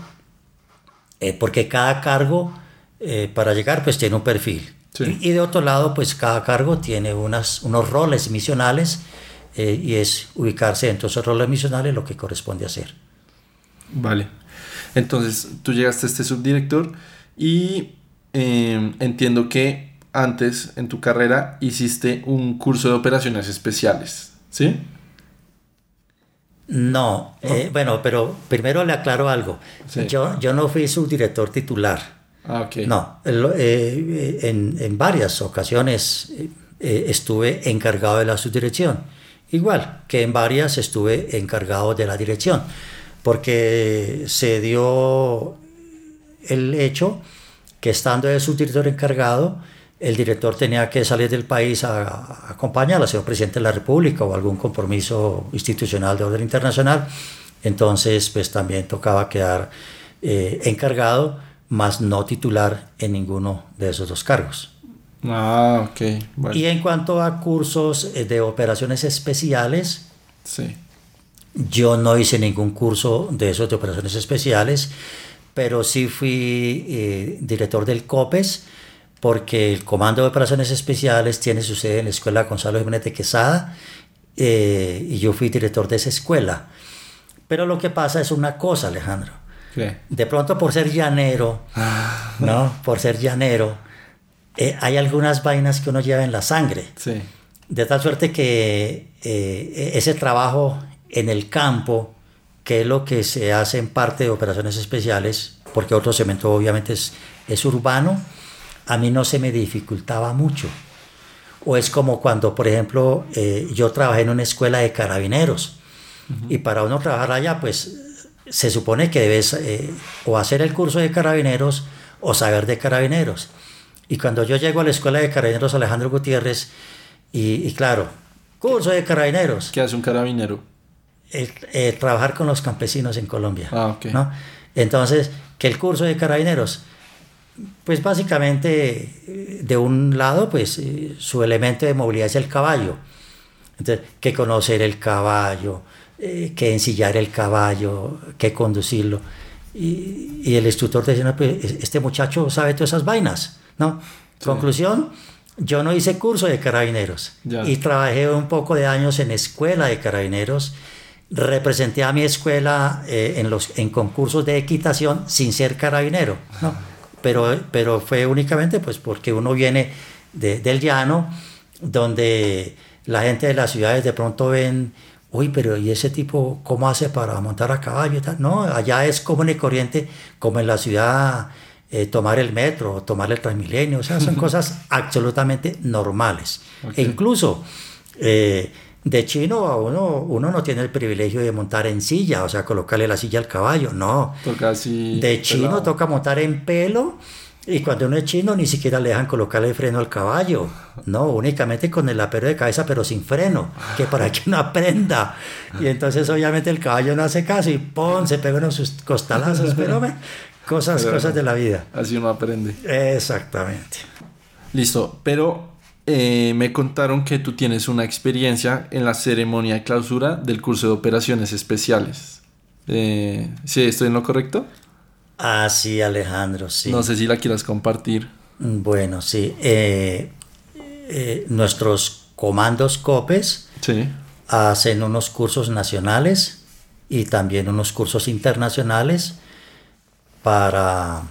eh, porque cada cargo eh, para llegar pues tiene un perfil. Y, de otro lado, pues cada cargo tiene unas, unos roles misionales eh, y es ubicarse en esos roles misionales lo que corresponde hacer. Vale. Entonces, tú llegaste a este subdirector y entiendo que antes en tu carrera hiciste un curso de operaciones especiales, ¿sí? No, eh, bueno, pero primero le aclaro algo. Yo, yo no fui subdirector titular. Ah, ok. No, eh, en, en, varias ocasiones eh, estuve encargado de la subdirección. Igual que en varias estuve encargado de la dirección. Porque se dio el hecho que estando de subdirector encargado, el director tenía que salir del país a, acompañar al señor presidente de la República o algún compromiso institucional de orden internacional. Entonces, pues también tocaba quedar eh, encargado, más no titular en ninguno de esos dos cargos. Ah, ok. Y en cuanto a cursos eh, de operaciones especiales, sí. yo no hice ningún curso de esos de operaciones especiales, pero sí fui eh, director del COPES, porque el Comando de Operaciones Especiales tiene su sede en la Escuela Gonzalo Jiménez de Quesada eh, y yo fui director de esa escuela. Pero lo que pasa es una cosa, Alejandro. De pronto por ser llanero, ah. ¿no? Por ser llanero, eh, hay algunas vainas que uno lleva en la sangre. Sí. De tal suerte que eh, ese trabajo en el campo, que es lo que se hace en parte de operaciones especiales, porque otro cemento obviamente es, es urbano, a mí no se me dificultaba mucho. O es como cuando, por ejemplo, eh, yo trabajé en una escuela de carabineros y para uno trabajar allá, pues se supone que debes eh, o hacer el curso de carabineros o saber de carabineros. Y cuando yo llego a la escuela de carabineros Alejandro Gutiérrez, y, claro, curso de carabineros. ¿Qué hace un carabinero? Eh, trabajar con los campesinos en Colombia. Ah, ¿no? Entonces, que el curso de carabineros pues básicamente, de un lado, pues eh, su elemento de movilidad es el caballo. Entonces, que conocer el caballo, eh, que ensillar el caballo, que conducirlo. Y, el instructor decía, pues este muchacho sabe todas esas vainas, ¿no? Conclusión, yo no hice curso de carabineros y trabajé un poco de años en escuela de carabineros. Representé a mi escuela eh, en, los, en concursos de equitación sin ser carabinero, ¿no? pero, pero fue únicamente pues porque uno viene del llano, donde la gente de las ciudades de pronto ven, uy, pero ¿y ese tipo cómo hace para montar a caballo? No, allá es común y corriente, como en la ciudad, eh, tomar el metro, tomar el transmilenio, o sea, son cosas absolutamente normales. E incluso... Eh, de chino uno, uno no tiene el privilegio de montar en silla, o sea, colocarle la silla al caballo, no. de chino toca montar en pelo y cuando uno es chino ni siquiera le dejan colocarle freno al caballo, no, únicamente con el apero de cabeza pero sin freno, que para que uno aprenda. Y entonces obviamente el caballo no hace caso y ¡pum! se pega unos costalazos, pero cosas, cosas de la vida. Así uno aprende. Exactamente. Listo, pero eh, me contaron que tú tienes una experiencia en la ceremonia de clausura del curso de operaciones especiales. Eh, ¿Sí estoy en lo correcto? Ah, sí, Alejandro, sí. No sé si la quieras compartir. Bueno, sí. Eh, eh, nuestros comandos COPES Sí. hacen unos cursos nacionales y también unos cursos internacionales para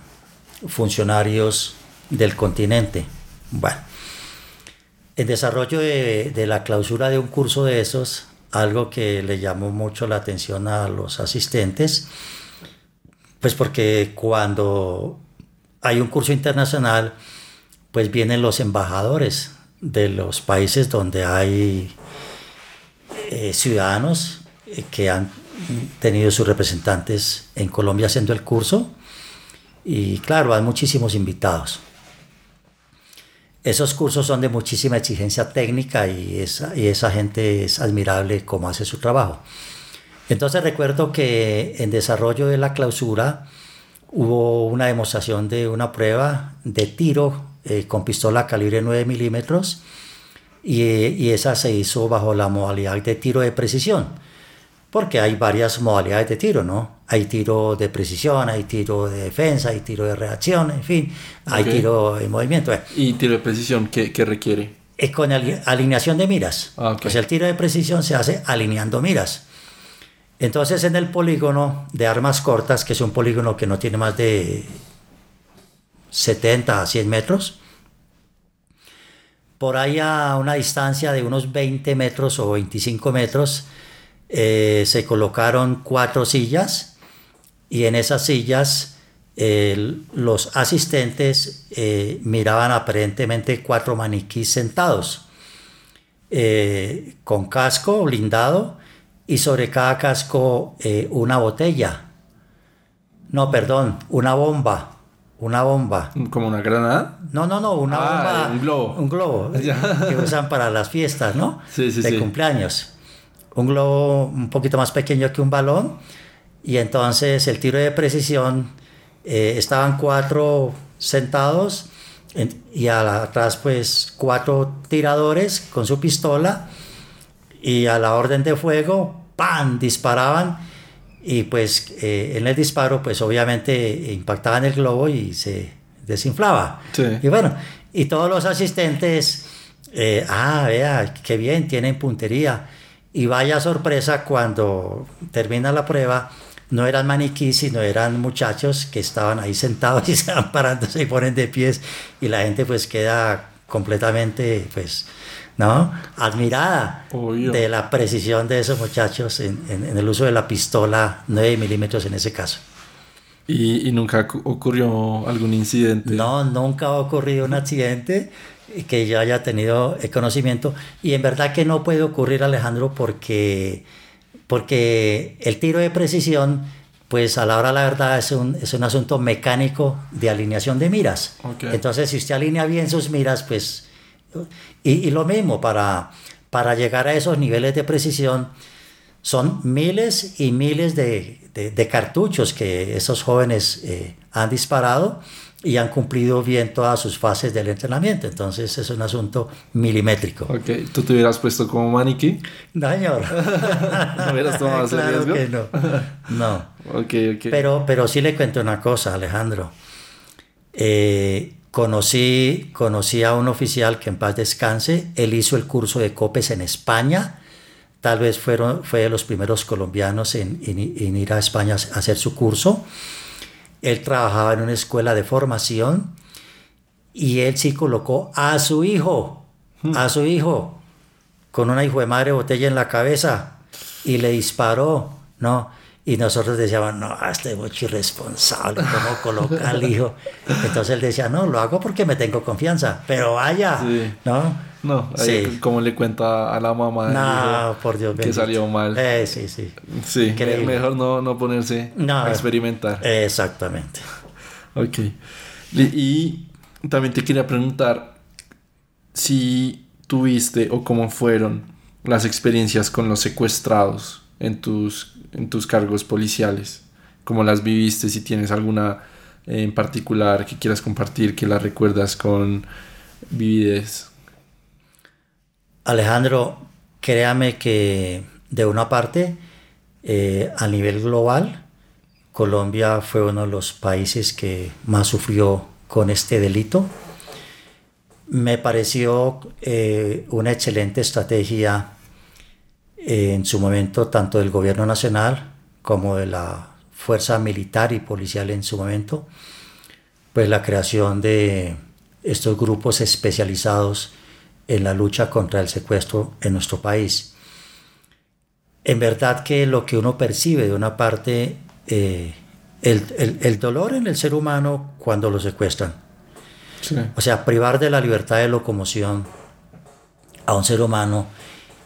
funcionarios del continente. Bueno, el desarrollo de, de la clausura de un curso de esos, algo que le llamó mucho la atención a los asistentes, pues porque cuando hay un curso internacional, pues vienen los embajadores de los países donde hay eh, ciudadanos eh, que han tenido sus representantes en Colombia haciendo el curso. Y claro, hay muchísimos invitados. Esos cursos son de muchísima exigencia técnica y esa, y esa gente es admirable cómo hace su trabajo. Entonces recuerdo que en desarrollo de la clausura hubo una demostración de una prueba de tiro eh, con pistola calibre 9 milímetros y, y esa se hizo bajo la modalidad de tiro de precisión, porque hay varias modalidades de tiro, ¿no? Hay tiro de precisión, hay tiro de defensa, hay tiro de reacción, en fin, hay tiro en movimiento. ¿Y tiro de precisión qué, qué requiere? es con ali- alineación de miras. Ah, ok. Pues el tiro de precisión se hace alineando miras. Entonces en el polígono de armas cortas, que es un polígono que no tiene más de 70 a 100 metros, por ahí a una distancia de unos 20 metros o 25 metros, eh, se colocaron cuatro sillas y en esas sillas el- los asistentes eh, miraban aparentemente cuatro maniquís sentados eh, con casco blindado y sobre cada casco eh, una botella. No, perdón, una bomba. Una bomba. ¿Como una granada? No, no, no, una Ah, bomba. un globo. Un globo. Ya. que usan para las fiestas, ¿no? Sí, sí, de sí. cumpleaños. Un globo un poquito más pequeño que un balón. Y entonces el tiro de precisión, eh, estaban cuatro sentados en- y atrás pues cuatro tiradores con su pistola y a la orden de fuego, ¡pam! disparaban y pues eh, en el disparo pues obviamente impactaban el globo y se desinflaba. Sí. Y bueno, y todos los asistentes, eh, ah, vea, qué bien, tienen puntería. Y vaya sorpresa cuando termina la prueba, no eran maniquí, sino eran muchachos que estaban ahí sentados y se van parándose y ponen de pies y la gente pues queda completamente, pues, ¿no? Admirada Obvio. de la precisión de esos muchachos en, en- en el uso de la pistola 9 milímetros en ese caso. ¿Y, y nunca cu- ocurrió algún incidente? No, nunca ha ocurrido un accidente que yo haya tenido conocimiento y en verdad que no puede ocurrir Alejandro porque, porque el tiro de precisión pues a la hora de la verdad es un, es un asunto mecánico de alineación de miras. Entonces si usted alinea bien sus miras pues y, y lo mismo para, para llegar a esos niveles de precisión son miles y miles de, de- de cartuchos que esos jóvenes eh, han disparado y han cumplido bien todas sus fases del entrenamiento. Entonces es un asunto milimétrico. Ok, ¿tú te hubieras puesto como maniquí? No, señor. ¿No hubieras tomado ese claro riesgo? que no. No. Ok, ok. Pero, pero sí le cuento una cosa, Alejandro. Eh, conocí, conocí a un oficial que en paz descanse. Él hizo el curso de COPES en España. Tal vez fueron, fue de los primeros colombianos en, en- en ir a España a hacer su curso. Él trabajaba en una escuela de formación y él sí colocó a su hijo, a su hijo, con una hijo de madre botella en la cabeza y le disparó, ¿no? Y nosotros decíamos, no, este es mucho irresponsable, ¿cómo coloca al hijo? Entonces él decía, no, lo hago porque me tengo confianza, pero vaya, Sí. ¿no? No, ahí Sí. como le cuenta a la mamá del No, hijo por Dios que bendito. salió mal. Eh, sí, sí. sí, increíble. mejor no, no ponerse No, a experimentar. Exactamente. Ok. Y, y también te quería preguntar si tuviste o cómo fueron las experiencias con los secuestrados en tus, en tus cargos policiales. ¿Cómo las viviste? Si tienes alguna en particular que quieras compartir, que la recuerdas con vividez. Alejandro, créame que de una parte, eh, a nivel global, Colombia fue uno de los países que más sufrió con este delito. Me pareció eh, una excelente estrategia eh, en su momento tanto del gobierno nacional como de la fuerza militar y policial en su momento, pues la creación de estos grupos especializados en la lucha contra el secuestro en nuestro país. En verdad que lo que uno percibe de una parte eh, el, dolor en el ser humano cuando lo secuestran. O sea, privar de la libertad de locomoción a un ser humano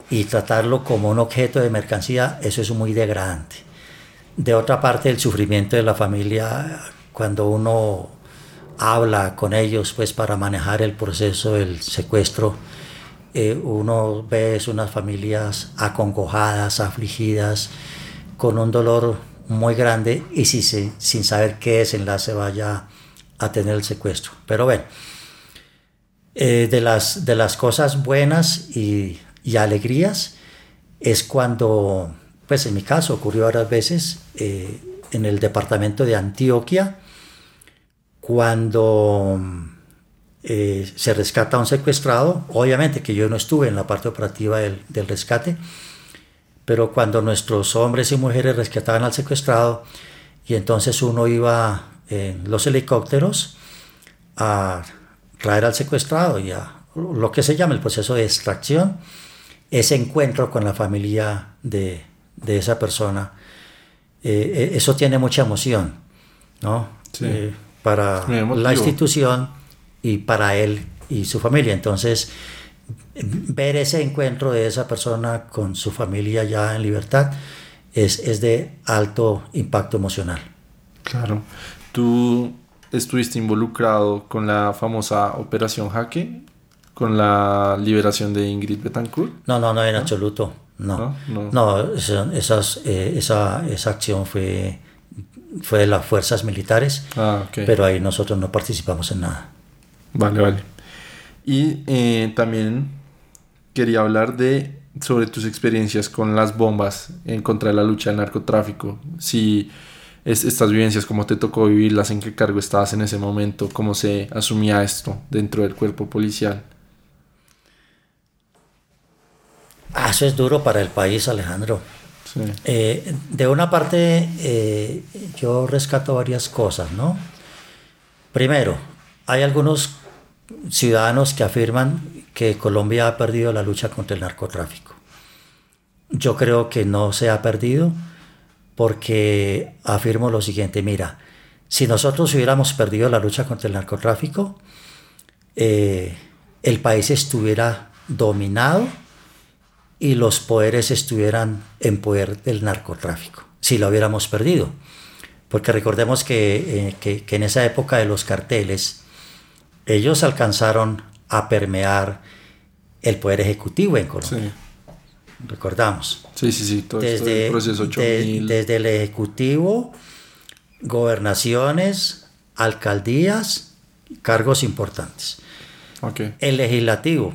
y tratarlo como un objeto de mercancía, eso es muy degradante. De otra parte, el sufrimiento de la familia, cuando uno habla con ellos pues para manejar el proceso del secuestro, eh, uno ve unas familias acongojadas, afligidas, con un dolor muy grande y si, sin saber qué desenlace vaya a tener el secuestro. Pero bueno, eh, de, las, de las cosas buenas y, alegrías es cuando, pues en mi caso ocurrió varias veces eh, en el departamento de Antioquia, cuando eh, se rescata a un secuestrado, obviamente que yo no estuve en la parte operativa del, del rescate, pero cuando nuestros hombres y mujeres rescataban al secuestrado y entonces uno iba en los helicópteros a traer al secuestrado y a lo que se llama el proceso de extracción, ese encuentro con la familia de, esa persona, eh, eh, eso tiene mucha emoción, ¿no? Eh, para la institución y para él y su familia. Entonces, ver ese encuentro de esa persona con su familia ya en libertad es, es de alto impacto emocional. Claro. ¿Tú estuviste involucrado con la famosa Operación Jaque? ¿Con la liberación de Ingrid Betancourt? No, no, no, en absoluto. No, no, esas, eh, esa, esa acción fue, fue de las fuerzas militares, ah, pero ahí nosotros no participamos en nada. Vale, vale. Y eh, también quería hablar de sobre tus experiencias con las bombas en contra de la lucha del narcotráfico. Si estas vivencias, cómo te tocó vivirlas, en qué cargo estabas en ese momento, cómo se asumía esto dentro del cuerpo policial. Ah, eso es duro para el país, Alejandro. Eh, de una parte, eh, yo rescato varias cosas, ¿no? Primero, hay algunos ciudadanos que afirman que Colombia ha perdido la lucha contra el narcotráfico. Yo creo que no se ha perdido porque afirmo lo siguiente, mira, si nosotros hubiéramos perdido la lucha contra el narcotráfico, eh, el país estuviera dominado y los poderes estuvieran en poder del narcotráfico, si lo hubiéramos perdido. Porque recordemos que, eh, que, que en esa época de los carteles, ellos alcanzaron a permear el poder ejecutivo en Colombia. Recordamos. Sí, sí, sí, todo desde, el proceso desde el ejecutivo, gobernaciones, alcaldías, cargos importantes. Okay. El legislativo,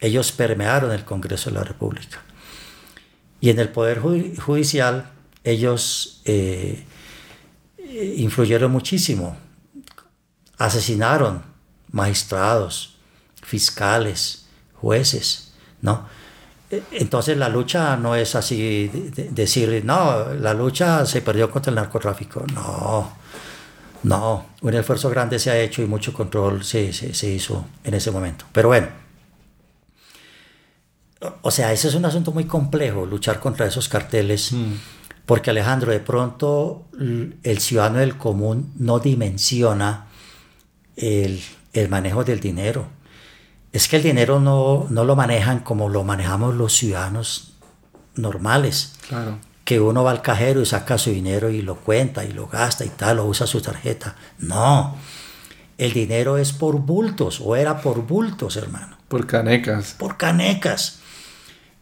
ellos permearon el Congreso de la República. Y en el Poder Judicial, ellos eh, influyeron muchísimo. Asesinaron magistrados, fiscales, jueces, ¿no? Entonces la lucha no es así decir, no, la lucha se perdió contra el narcotráfico. No, no, un esfuerzo grande se ha hecho y mucho control se, se, hizo en ese momento. Pero bueno, o sea, ese es un asunto muy complejo, luchar contra esos carteles, mm. porque Alejandro, de pronto el ciudadano del común no dimensiona el, el manejo del dinero. Es que el dinero no, no lo manejan como lo manejamos los ciudadanos normales. Claro. Que uno va al cajero y saca su dinero y lo cuenta y lo gasta y tal, o usa su tarjeta. No. El dinero es por bultos, o era por bultos, hermano. Por canecas. Por canecas.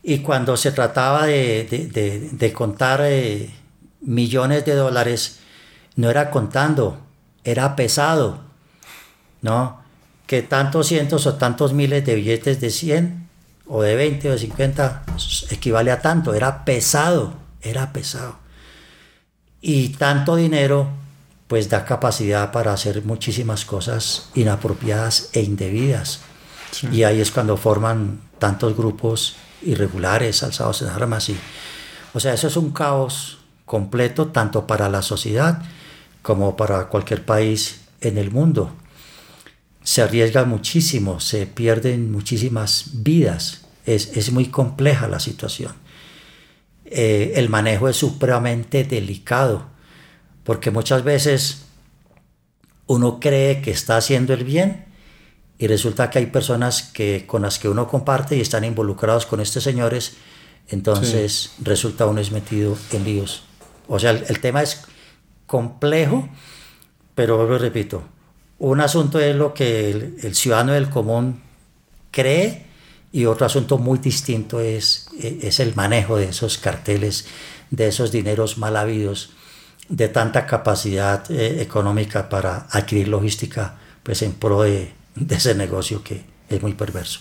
Y cuando se trataba de, de, contar eh, millones de dólares, no era contando, era pesado, ¿no? que tantos cientos o tantos miles de billetes de 100 o de 20 o de 50 equivale a tanto, era pesado, era pesado. Y tanto dinero pues da capacidad para hacer muchísimas cosas inapropiadas e indebidas. Y ahí es cuando forman tantos grupos irregulares, alzados en armas. Y, o sea, eso es un caos completo tanto para la sociedad como para cualquier país en el mundo. Se arriesga muchísimo, se pierden muchísimas vidas. Es, muy compleja la situación. Eh, el manejo es supremamente delicado, porque muchas veces uno cree que está haciendo el bien y resulta que hay personas que, con las que uno comparte y están involucrados con estos señores, entonces resulta uno es metido en líos. O sea, el, tema es complejo, pero lo repito, un asunto es lo que el, ciudadano del común cree y otro asunto muy distinto es, es el manejo de esos carteles, de esos dineros mal habidos, de tanta capacidad eh, económica para adquirir logística pues en pro de, de ese negocio que es muy perverso.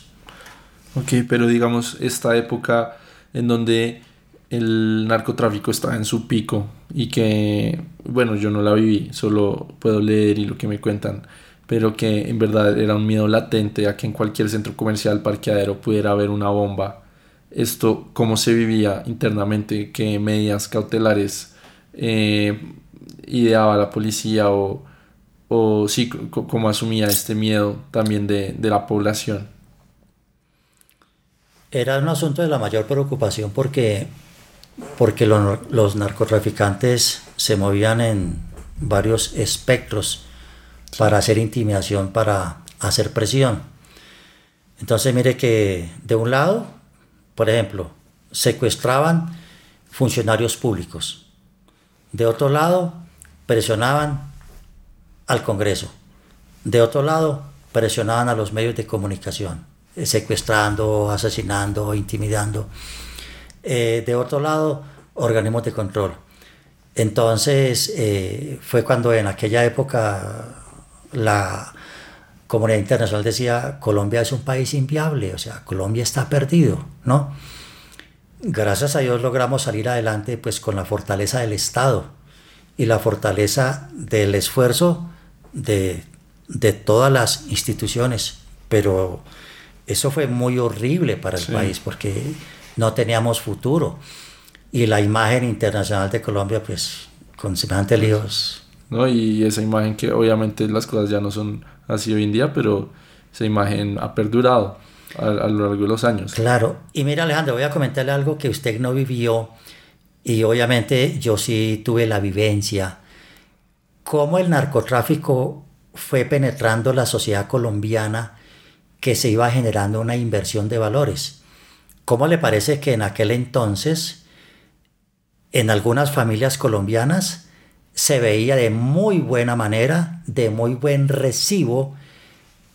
Ok, pero digamos, esta época en donde el narcotráfico estaba en su pico y que, bueno, yo no la viví, solo puedo leer y lo que me cuentan, pero que en verdad era un miedo latente a que en cualquier centro comercial, parqueadero pudiera haber una bomba. Esto, ¿cómo se vivía internamente? ¿Qué medidas cautelares eh, ideaba la policía o o sí, como asumía este miedo también de, la población. Era un asunto de la mayor preocupación porque, porque los narcotraficantes se movían en varios espectros para hacer intimidación, para hacer presión. Entonces mire que de un lado, por ejemplo, secuestraban funcionarios públicos. De otro lado, presionaban al Congreso. De otro lado, presionaban a los medios de comunicación, eh, secuestrando, asesinando, intimidando. Eh, de otro lado, organismos de control. Entonces, eh, fue cuando en aquella época la comunidad internacional decía, Colombia es un país inviable, o sea, Colombia está perdido, ¿no? Gracias a Dios logramos salir adelante pues con la fortaleza del Estado y la fortaleza del esfuerzo de, todas las instituciones, pero eso fue muy horrible para el país porque no teníamos futuro. Y la imagen internacional de Colombia, pues, con semejantes pues, líos. No, y esa imagen que obviamente las cosas ya no son así hoy en día, pero esa imagen ha perdurado a, a lo largo de los años. Claro, y mira Alejandro, voy a comentarle algo que usted no vivió y obviamente yo sí tuve la vivencia cómo el narcotráfico fue penetrando la sociedad colombiana que se iba generando una inversión de valores. ¿Cómo le parece que en aquel entonces, en algunas familias colombianas, se veía de muy buena manera, de muy buen recibo,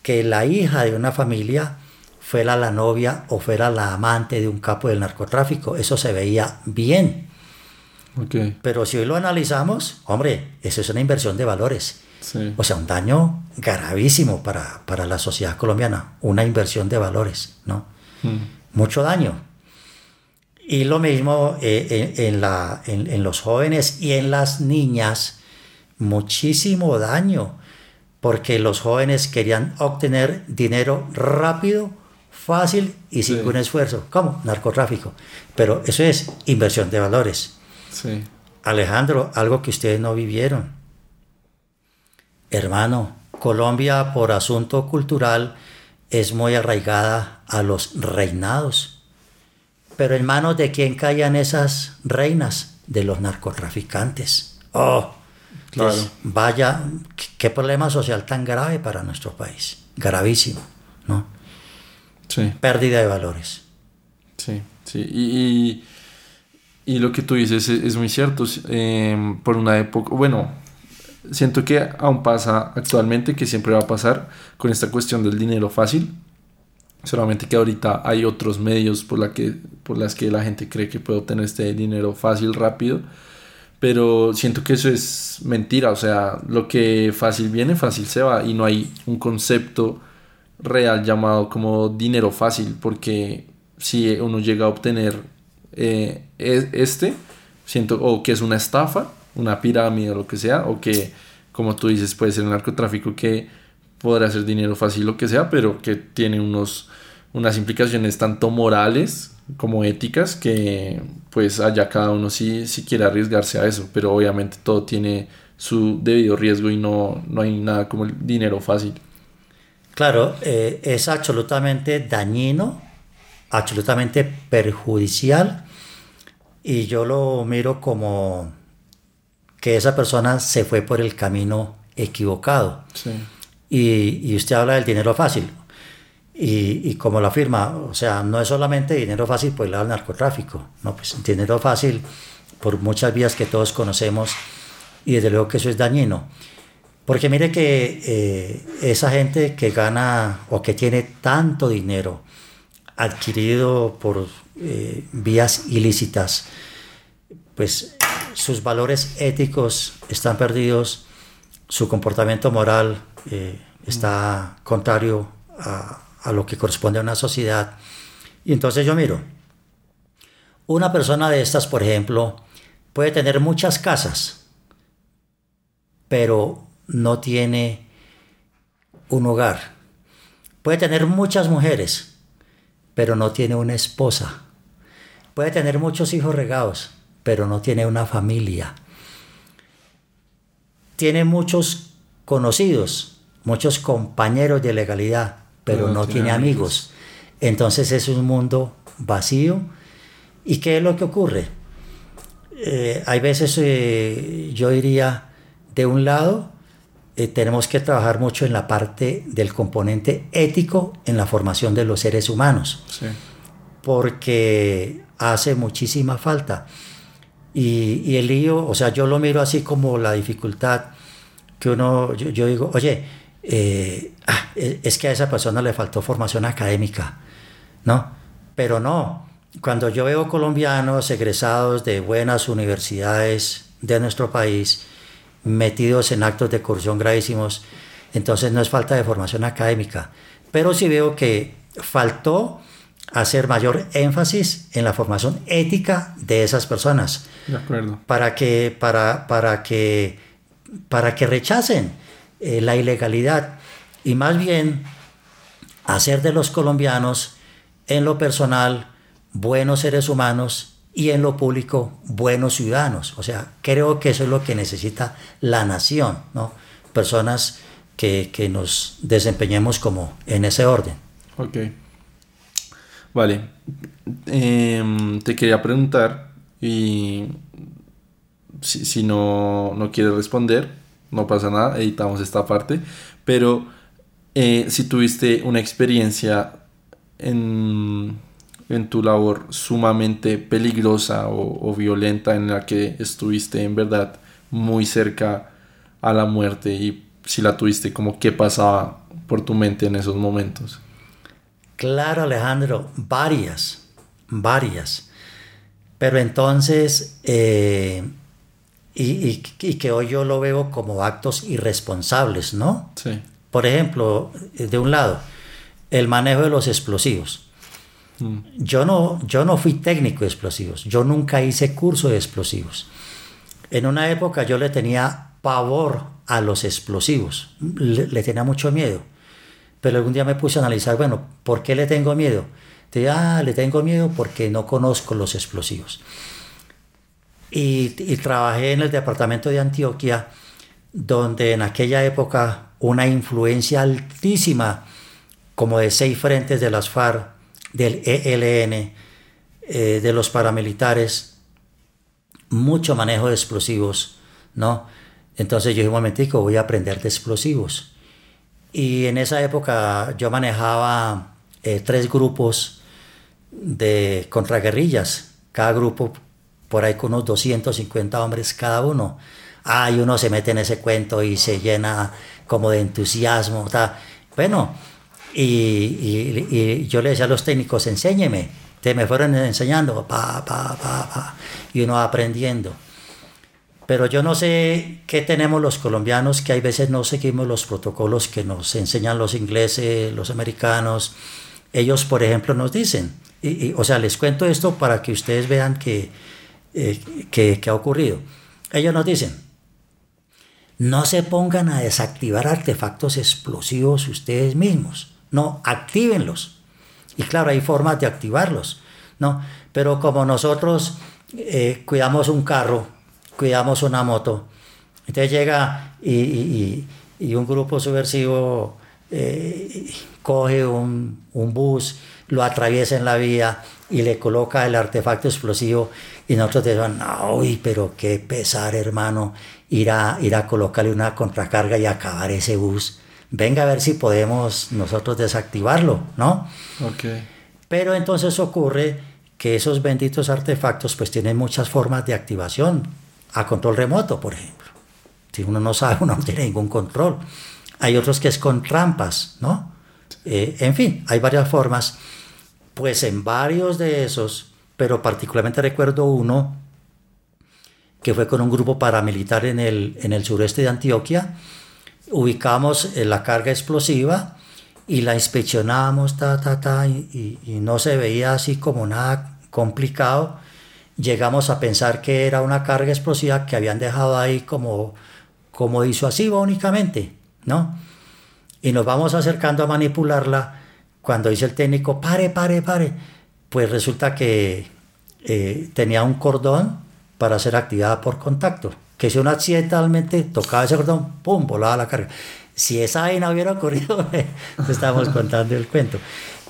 que la hija de una familia fuera la novia o fuera la amante de un capo del narcotráfico? Eso se veía bien. Pero si hoy lo analizamos, hombre, eso es una inversión de valores. O sea, un daño gravísimo para, para, la sociedad colombiana, una inversión de valores, ¿no? Mm. Mucho daño. Y lo mismo eh, en, la, en, los jóvenes y en las niñas, muchísimo daño, porque los jóvenes querían obtener dinero rápido, fácil y sin un esfuerzo. ¿Cómo? Narcotráfico. Pero eso es inversión de valores. Alejandro, algo que ustedes no vivieron. Hermano, Colombia por asunto cultural es muy arraigada a los reinados. Pero en manos de quién caían esas reinas? De los narcotraficantes. Oh, claro. vaya, qué problema social tan grave para nuestro país. Gravísimo, ¿no? Sí. Pérdida de valores. Sí, sí. y y lo que tú dices es, muy cierto. Em, por una época, bueno, siento que aún pasa actualmente, que siempre va a pasar con esta cuestión del dinero fácil. Solamente que ahorita hay otros medios por, la que, por las que la gente cree que puede obtener este dinero fácil, rápido. Pero siento que eso es mentira. O sea, lo que fácil viene, fácil se va. Y no hay un concepto real llamado como dinero fácil. Porque si uno llega a obtener eh, e, este, siento o que es una estafa, una pirámide o lo que sea, o que, como tú dices, puede ser un narcotráfico que podrá ser dinero fácil, lo que sea, pero que tiene unos, unas implicaciones tanto morales como éticas que pues allá cada uno si, si quiere arriesgarse a eso, pero obviamente todo tiene su debido riesgo y no, no hay nada como el dinero fácil. Claro, eh, es absolutamente dañino, absolutamente perjudicial y yo lo miro como que esa persona se fue por el camino equivocado. Y, y, usted habla del dinero fácil. Y, y, como lo afirma, o sea, no es solamente dinero fácil por el lado del narcotráfico, no, pues dinero fácil por muchas vías que todos conocemos y desde luego que eso es dañino. Porque mire que eh, esa gente que gana o que tiene tanto dinero adquirido por eh, vías ilícitas, pues sus valores éticos están perdidos, su comportamiento moral eh, está contrario a, a lo que corresponde a una sociedad. Y entonces yo miro, una persona de estas, por ejemplo, puede tener muchas casas, pero no tiene un hogar. Puede tener muchas mujeres, pero no tiene una esposa. Puede tener muchos hijos regados, pero no tiene una familia. Tiene muchos conocidos, muchos compañeros de legalidad, pero, no, tiene, amigos. Entonces es un mundo vacío. ¿Y qué es lo que ocurre? Eh, hay veces eh, yo diría, de un lado, eh, tenemos que trabajar mucho en la parte del componente ético en la formación de los seres humanos, porque hace muchísima falta. Y, el lío, o sea, yo lo miro así como la dificultad que uno, yo, digo, oye, eh, ah, es que a esa persona le faltó formación académica, ¿no? Pero no, cuando yo veo colombianos egresados de buenas universidades de nuestro país, metidos en actos de corrupción gravísimos. Entonces no es falta de formación académica, pero sí veo que faltó hacer mayor énfasis en la formación ética de esas personas. De acuerdo. Para que, para, para que, para que rechacen eh, la ilegalidad y más bien hacer de los colombianos en lo personal buenos seres humanos y en lo público buenos ciudadanos. O sea, creo que eso es lo que necesita la nación, ¿no? Personas que, que nos desempeñemos como en ese orden. Ok. Vale. Em, te quería preguntar y si, si no, no quieres responder, no pasa nada, editamos esta parte, pero eh, si tuviste una experiencia en en tu labor sumamente peligrosa o, violenta en la que estuviste en verdad muy cerca a la muerte y si la tuviste, como qué pasaba por tu mente en esos momentos. Claro, Alejandro, varias, varias. Pero entonces, eh, y, que hoy yo lo veo como actos irresponsables, ¿no? Sí. Por ejemplo, de un lado, el manejo de los explosivos. Yo no, yo no fui técnico de explosivos, yo nunca hice curso de explosivos. En una época yo le tenía pavor a los explosivos, le, tenía mucho miedo. Pero algún día me puse a analizar, bueno, ¿por qué le tengo miedo? Te ah, le tengo miedo porque no conozco los explosivos. Y, y trabajé en el departamento de Antioquia, donde en aquella época una influencia altísima, como de seis frentes de las FARC, del ELN, eh, de los paramilitares, mucho manejo de explosivos, ¿no? Entonces yo dije, un momentico, voy a aprender de explosivos. Y en esa época yo manejaba eh, tres grupos de contraguerrillas, cada grupo por ahí con unos 250 hombres cada uno. Ah, y uno se mete en ese cuento y se llena como de entusiasmo. Bueno, y, yo le decía a los técnicos, enséñeme. Te me fueron enseñando, pa, pa, pa, pa, y uno aprendiendo. Pero yo no sé qué tenemos los colombianos, que hay veces no seguimos los protocolos que nos enseñan los ingleses, los americanos. Ellos, por ejemplo, nos dicen, y, o sea, les cuento esto para que ustedes vean que, eh, que, ha ocurrido. Ellos nos dicen, no se pongan a desactivar artefactos explosivos ustedes mismos. No, actívenlos. Y claro, hay formas de activarlos, ¿no? Pero como nosotros eh, cuidamos un carro, cuidamos una moto, entonces llega y, un grupo subversivo eh, coge un, un bus, lo atraviesa en la vía y le coloca el artefacto explosivo y nosotros decimos, uy, pero qué pesar, hermano, ir a, ir a colocarle una contracarga y acabar ese bus. Venga a ver si podemos nosotros desactivarlo, ¿no? Ok. Pero entonces ocurre que esos benditos artefactos pues tienen muchas formas de activación, a control remoto, por ejemplo. Si uno no sabe, uno no tiene ningún control. Hay otros que es con trampas, ¿no? Eh, en fin, hay varias formas. Pues en varios de esos pero particularmente recuerdo uno que fue con un grupo paramilitar en el, en el sureste de Antioquia. Ubicamos eh, la carga explosiva y la inspeccionábamos, ta, ta, ta, y, no se veía así como nada complicado. Llegamos a pensar que era una carga explosiva que habían dejado ahí como, como disuasiva únicamente, ¿no? Y nos vamos acercando a manipularla cuando dice el técnico, pare, pare, pare pues resulta que eh, tenía un cordón para ser activada por contacto. Que si uno accidentalmente tocaba ese cordón, ¡pum! volaba la carga. Si esa vaina hubiera ocurrido, estamos contando el cuento.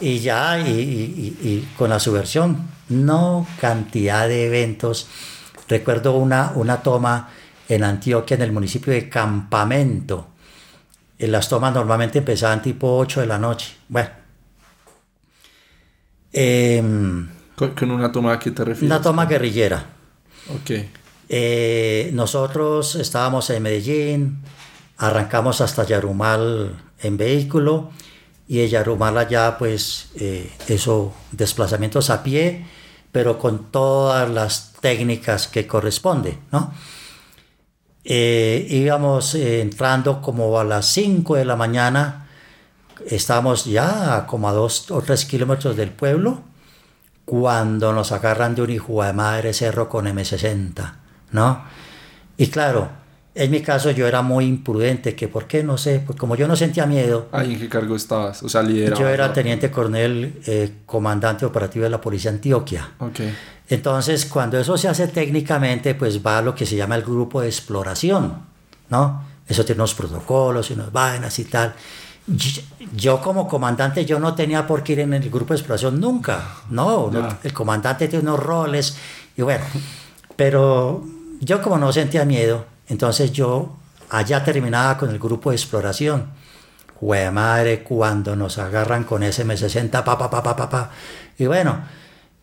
Y ya, y, y, con la subversión, no cantidad de eventos. Recuerdo una, una toma en Antioquia, en el municipio de Campamento. En las tomas normalmente empezaban tipo 8 de la noche. Bueno, Em, ¿Con, una toma a qué te refieres? Una toma guerrillera. Ok. Eh, nosotros estábamos en Medellín, arrancamos hasta Yarumal en vehículo y en Yarumal allá pues eh, desplazamientos a pie, pero con todas las técnicas que corresponde, ¿no? Eh, íbamos entrando como a las 5 de la mañana estábamos ya como a dos o tres kilómetros del pueblo cuando nos agarran de un hijo de madre cerro con M60, ¿no? Y claro, en mi caso yo era muy imprudente, que por qué, no sé, pues como yo no sentía miedo. ¿en qué cargo estabas? O sea, lideraba. Yo era teniente coronel, eh, comandante operativo de la Policía Antioquia. Okay. Entonces, cuando eso se hace técnicamente, pues va a lo que se llama el grupo de exploración, ¿no? Eso tiene unos protocolos y unas vainas y tal yo como comandante yo no tenía por qué ir en el grupo de exploración nunca, no, el comandante tiene unos roles y bueno, pero yo como no sentía miedo, entonces yo allá terminaba con el grupo de exploración. Jue madre, cuando nos agarran con ese M60, pa, pa, pa, pa, pa, pa. Y bueno,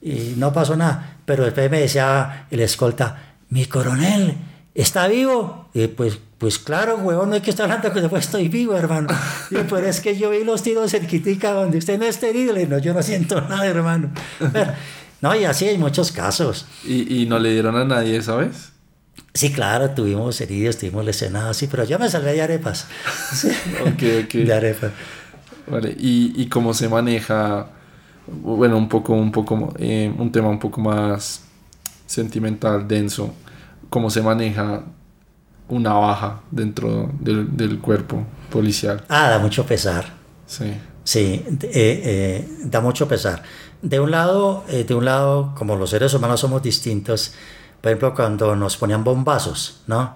y no pasó nada. Pero después me decía el escolta, mi coronel, ¿está vivo? Y pues pues claro, huevón, no hay que estar hablando que después estoy vivo, hermano. Y pues es que yo vi los tiros cerquitica donde usted no es terrible. No, yo no siento nada, hermano. no, y así hay muchos casos. ¿Y, ¿Y, no le dieron a nadie, sabes? Sí, claro, tuvimos heridos, tuvimos lesionados, sí, pero yo me salvé de arepas. ok. De arepas. Vale, ¿Y, ¿y, cómo se maneja? Bueno, un poco, un poco, eh, un tema un poco más sentimental, denso. ¿Cómo se maneja una baja dentro del, cuerpo policial. Ah, da mucho pesar. Sí. Sí, eh, eh, da mucho pesar. De un lado, de un lado, como los seres humanos somos distintos, por ejemplo, cuando nos ponían bombazos, ¿no?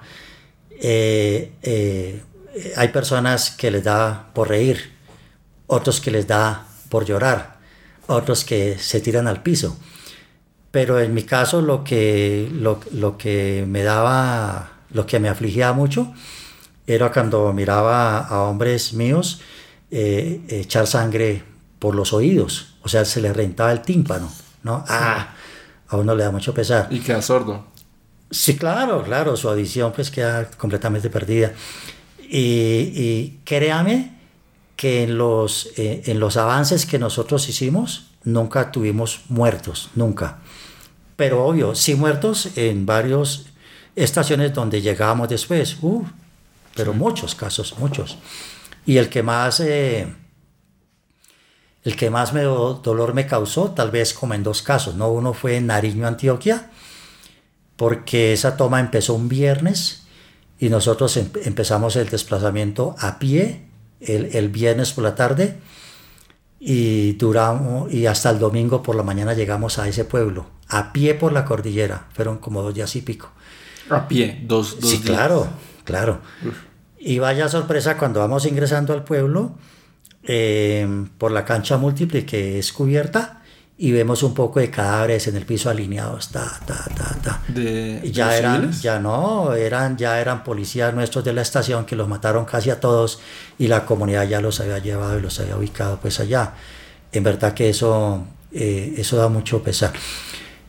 hay personas que les da por reír, otros que les da por llorar, otros que se tiran al piso. Pero en mi caso lo que, lo, lo que me daba lo que me afligía mucho era cuando miraba a hombres míos eh, echar sangre por los oídos, o sea, se le rentaba el tímpano, ¿no? Ah, a uno le da mucho pesar. Y queda sordo. Sí, claro, claro, su audición pues queda completamente perdida. Y, créame que en los, eh, en los avances que nosotros hicimos, nunca tuvimos muertos, nunca. Pero obvio, sí muertos en varios estaciones donde llegábamos después, uh, pero muchos casos, muchos. Y el que más, eh, El que más me dolor me causó, tal vez como en dos casos, ¿no? Uno fue en Nariño, Antioquia, porque esa toma empezó un viernes y nosotros em-, empezamos el desplazamiento a pie el, el, viernes por la tarde y duramos y hasta el domingo por la mañana llegamos a ese pueblo a pie por la cordillera fueron como dos días y pico. A pie dos, dos sí claro claro. Y vaya sorpresa cuando vamos ingresando al pueblo eh, por la cancha múltiple que es cubierta y vemos un poco de cadáveres en el piso alineados, ta, ta, ta, ta. ¿De, ya de eran, civiles? ya no, eran, ya eran policías nuestros de la estación que los mataron casi a todos y la comunidad ya los había llevado y los había ubicado pues allá. En verdad que eso, eh, eso da mucho pesar.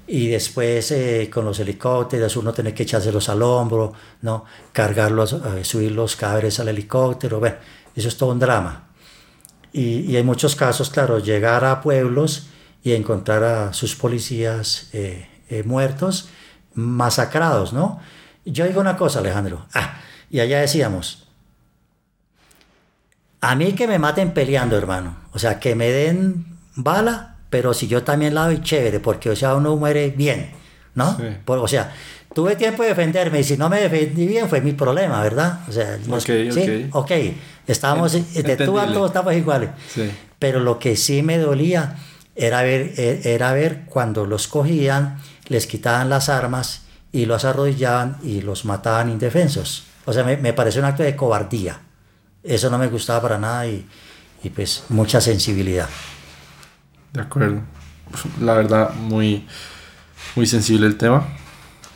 Y después eh, con los helicópteros uno tiene que echárselos al hombro, ¿no? cargarlos, eh, subir los cadáveres al helicóptero, bueno, eso es todo un drama. Y, y en muchos casos, claro, llegar a pueblos y encontrar a sus policías eh, eh, muertos, masacrados, ¿no? Yo digo una cosa, Alejandro. Ah, y allá decíamos, a mí que me maten peleando, hermano. O sea, que me den bala, pero si yo también la doy, chévere, porque, o sea, uno muere bien, ¿no? Sí. Por- o sea, tuve tiempo de defenderme y si no me defendí bien fue mi problema, ¿verdad? O sea, nos- sí, ok. Estábamos, de tú a todos estamos iguales. Sí. Pero lo que sí me dolía era ver, e- era ver cuando los cogían, les quitaban las armas y los arrodillaban y los mataban indefensos. O sea, me, me pareció un acto de cobardía. Eso no me gustaba para nada y, y pues mucha sensibilidad. De acuerdo. La verdad, muy, muy sensible el tema.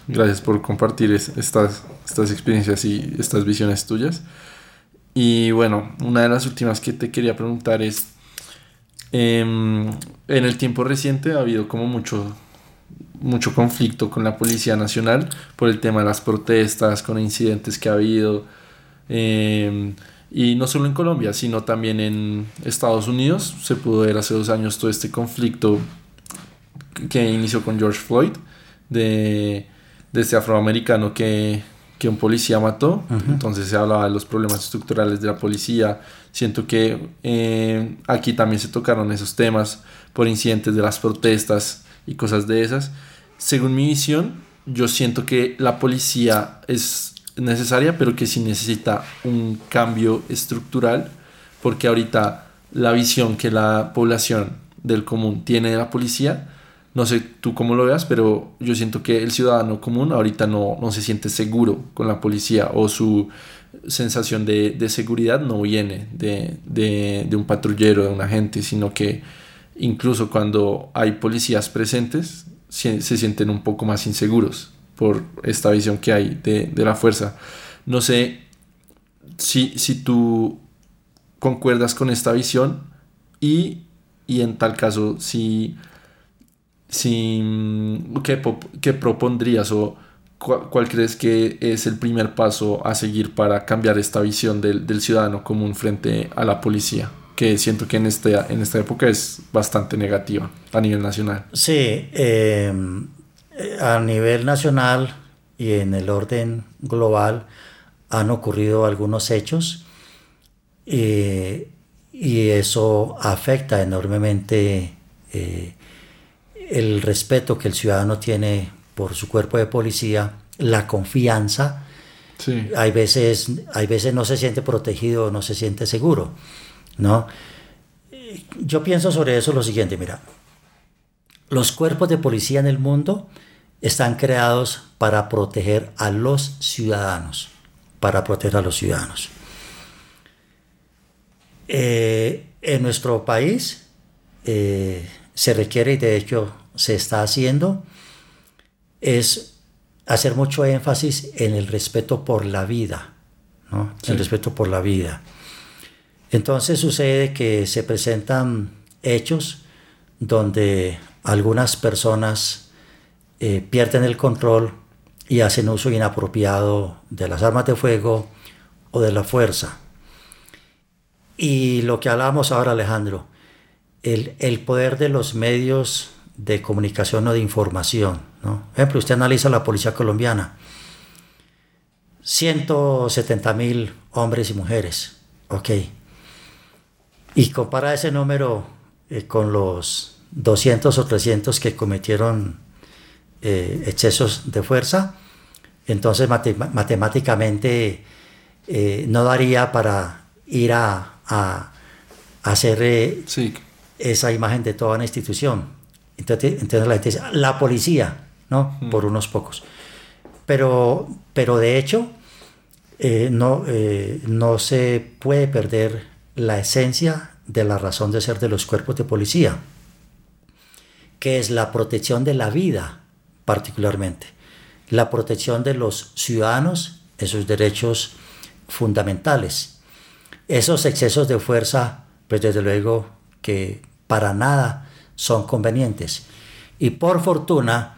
Gracias por compartir es- estas, estas experiencias y estas visiones tuyas. Y bueno, una de las últimas que te quería preguntar es, em, en el tiempo reciente ha habido como mucho, mucho conflicto con la Policía Nacional por el tema de las protestas, con incidentes que ha habido. em, y no solo en Colombia, sino también en Estados Unidos. Se pudo ver hace dos años todo este conflicto que inició con George Floyd, de, de este afroamericano que, que un policía mató. Entonces se hablaba de los problemas estructurales de la policía. Siento que eh, aquí también se tocaron esos temas por incidentes de las protestas y cosas de esas. Según mi visión, yo siento que la policía es necesaria, pero que sí necesita un cambio estructural, porque ahorita la visión que la población del común tiene de la policía, no sé tú cómo lo veas, pero yo siento que el ciudadano común ahorita no, no se siente seguro con la policía o su sensación de, de seguridad no viene de, de, un patrullero, de un agente, sino que incluso cuando hay policías presentes, se, se sienten un poco más inseguros por esta visión que hay de, de la fuerza. No sé si, si tú concuerdas con esta visión y, y en tal caso, si, si ¿qué, qué propondrías o cuál, crees que es el primer paso a seguir para cambiar esta visión del, del ciudadano común frente a la policía? Que siento que en esta, en esta época es bastante negativa a nivel nacional. Sí, eh, a nivel nacional y en el orden global han ocurrido algunos hechos eh, y eso afecta enormemente eh, el respeto que el ciudadano tiene por su cuerpo de policía, la confianza. Sí. Hay veces, hay veces no se siente protegido, no se siente seguro, ¿no? Yo pienso sobre eso lo siguiente, mira, los cuerpos de policía en el mundo están creados para proteger a los ciudadanos, para proteger a los ciudadanos. Eh, en nuestro país eh, se requiere, y de hecho se está haciendo, es hacer mucho énfasis en el respeto por la vida, ¿no? Sí. El respeto por la vida. Entonces sucede que se presentan hechos donde algunas personas eh, pierden el control y hacen uso inapropiado de las armas de fuego o de la fuerza. Y lo que hablábamos ahora, Alejandro, el, el poder de los medios de comunicación o de información. ¿no? Por ejemplo, usted analiza la policía colombiana. 170 mil hombres y mujeres. Ok. Y compara ese número eh, con los 200 o 300 que cometieron eh, excesos de fuerza, entonces matemáticamente eh, no daría para ir a, a, hacer esa imagen de toda una institución. Entonces, entonces la gente dice, la policía, ¿no? Mm. Por unos pocos. Pero, pero de hecho, no, no se puede perder la esencia de la razón de ser de los cuerpos de policía, que es la protección de la vida particularmente, la protección de los ciudadanos esos derechos fundamentales. Esos excesos de fuerza, pues desde luego que para nada son convenientes. Y por fortuna,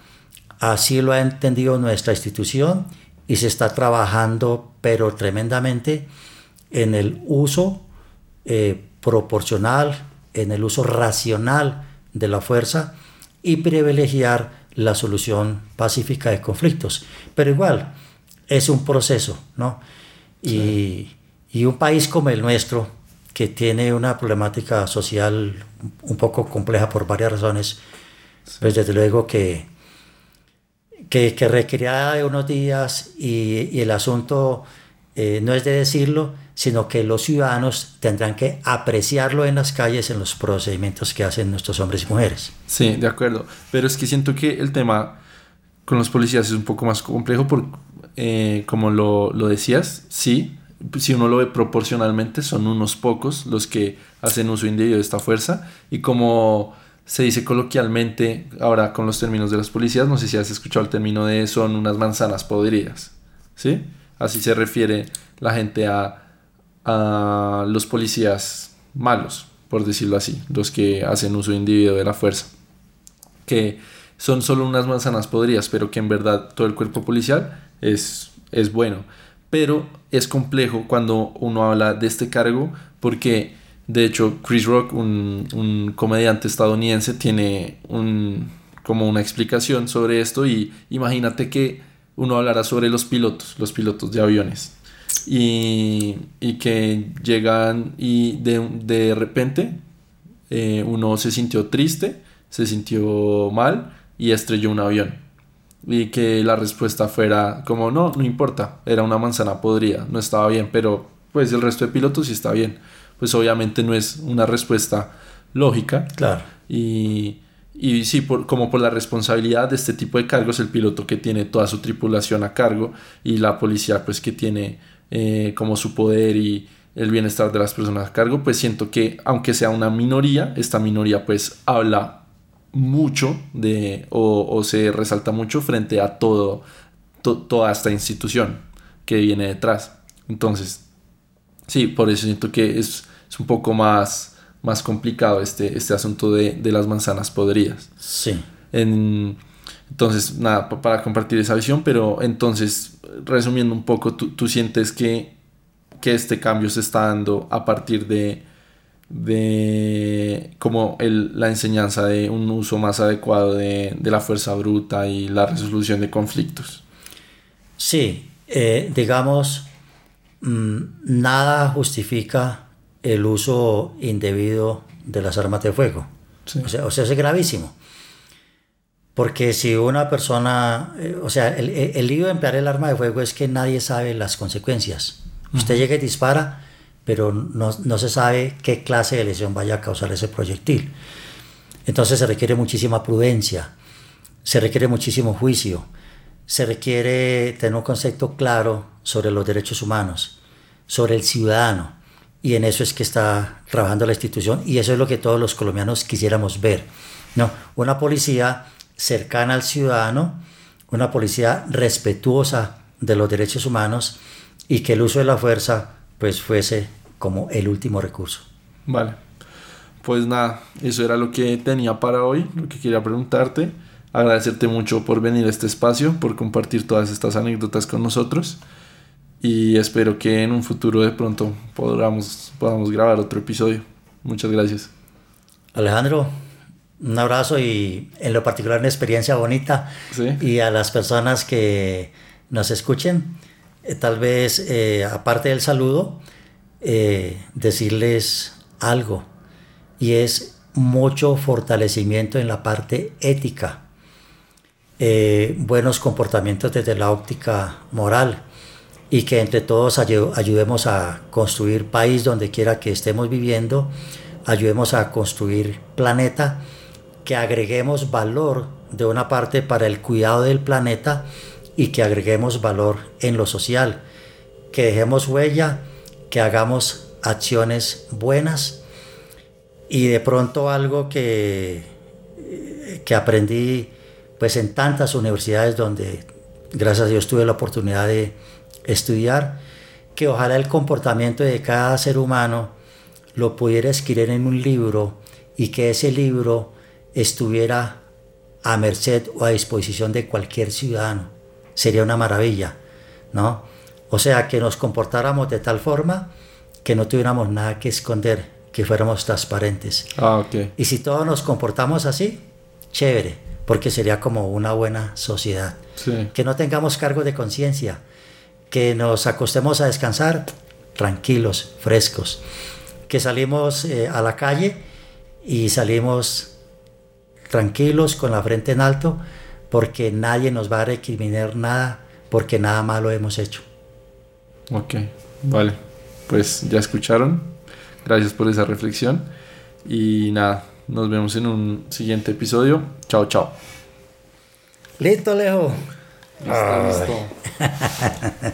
así lo ha entendido nuestra institución y se está trabajando, pero tremendamente, en el uso eh, proporcional, en el uso racional de la fuerza y privilegiar la solución pacífica de conflictos. Pero igual, es un proceso, ¿no? Y, un país como el nuestro, que tiene una problemática social un poco compleja por varias razones, pues desde luego que, que, que requerirá de unos días y, el asunto eh, no es de decirlo, sino que los ciudadanos tendrán que apreciarlo en las calles, en los procedimientos que hacen nuestros hombres y mujeres. Sí, de acuerdo. Pero es que siento que el tema con los policías es un poco más complejo, porque, eh, como lo, lo decías, sí, si uno lo ve proporcionalmente, son unos pocos los que hacen uso indebido de esta fuerza. Y como se dice coloquialmente, ahora con los términos de las policías, no sé si has escuchado el término de son unas manzanas podridas. ¿Sí? Así se refiere la gente a a los policías malos, por decirlo así, los que hacen uso indebido de la fuerza, que son solo unas manzanas podridas, pero que en verdad todo el cuerpo policial es, es bueno. Pero es complejo cuando uno habla de este cargo porque de hecho Chris Rock, un, comediante estadounidense, tiene un, como una explicación sobre esto y imagínate que uno hablará sobre los pilotos, los pilotos de aviones y, que llegan y de, de repente eh, uno se sintió triste, se sintió mal y estrelló un avión. Y que la respuesta fuera como no, no importa, era una manzana podrida, no estaba bien, pero pues el resto de pilotos sí está bien. Pues obviamente no es una respuesta lógica. Claro. Y, y sí, por, como por la responsabilidad de este tipo de cargos, el piloto que tiene toda su tripulación a cargo y la policía pues que tiene eh, como su poder y el bienestar de las personas a cargo, pues siento que aunque sea una minoría, esta minoría pues habla mucho de o, se resalta mucho frente a todo, toda esta institución que viene detrás. Entonces, sí, por eso siento que es, es un poco más, más complicado este, este asunto de, de las manzanas podridas. Sí. En, entonces, nada, para compartir esa visión, pero entonces, resumiendo un poco, tú, sientes que, que, este cambio se está dando a partir de, de como el, la enseñanza de un uso más adecuado de, de la fuerza bruta y la resolución de conflictos. Sí, eh, digamos, mm, nada justifica el uso indebido de las armas de fuego. O, sea, o sea, es gravísimo. Porque si una persona, eh, o sea, el, el, lío de emplear el arma de fuego es que nadie sabe las consecuencias. Usted llega y dispara, pero no, no, se sabe qué clase de lesión vaya a causar ese proyectil. Entonces se requiere muchísima prudencia, se requiere muchísimo juicio, se requiere tener un concepto claro sobre los derechos humanos, sobre el ciudadano. Y en eso es que está trabajando la institución y eso es lo que todos los colombianos quisiéramos ver. No, una policía cercana al ciudadano, una policía respetuosa de los derechos humanos y que el uso de la fuerza pues fuese como el último recurso. Vale. Pues nada, eso era lo que tenía para hoy, lo que quería preguntarte. Agradecerte mucho por venir a este espacio, por compartir todas estas anécdotas con nosotros. Y espero que en un futuro de pronto podamos, podamos grabar otro episodio. Muchas gracias. Alejandro, un abrazo y en lo particular una experiencia bonita. Y a las personas que nos escuchen, tal vez eh, aparte del saludo, eh, decirles algo. Y es mucho fortalecimiento en la parte ética, eh, buenos comportamientos desde la óptica moral y que entre todos ayudemos a construir país donde quiera que estemos viviendo, ayudemos a construir planeta, que agreguemos valor de una parte para el cuidado del planeta y que agreguemos valor en lo social, que dejemos huella, que hagamos acciones buenas y de pronto algo que, que aprendí pues en tantas universidades donde gracias a Dios tuve la oportunidad de estudiar, que ojalá el comportamiento de cada ser humano lo pudiera escribir en un libro y que ese libro estuviera a merced o a disposición de cualquier ciudadano. Sería una maravilla, ¿no? O sea, que nos comportáramos de tal forma que no tuviéramos nada que esconder, que fuéramos transparentes. Ah, ok. Y si todos nos comportamos así, chévere, porque sería como una buena sociedad. Sí. Que no tengamos cargo de conciencia, que nos acostemos a descansar tranquilos, frescos, que salimos eh, a la calle y salimos tranquilos con la frente en alto porque nadie nos va a recriminar nada porque nada malo hemos hecho. Ok, vale. Pues ya escucharon. Gracias por esa reflexión. Y nada, nos vemos en un siguiente episodio. Chao, chao. Listo, Lejo. Listo, listo.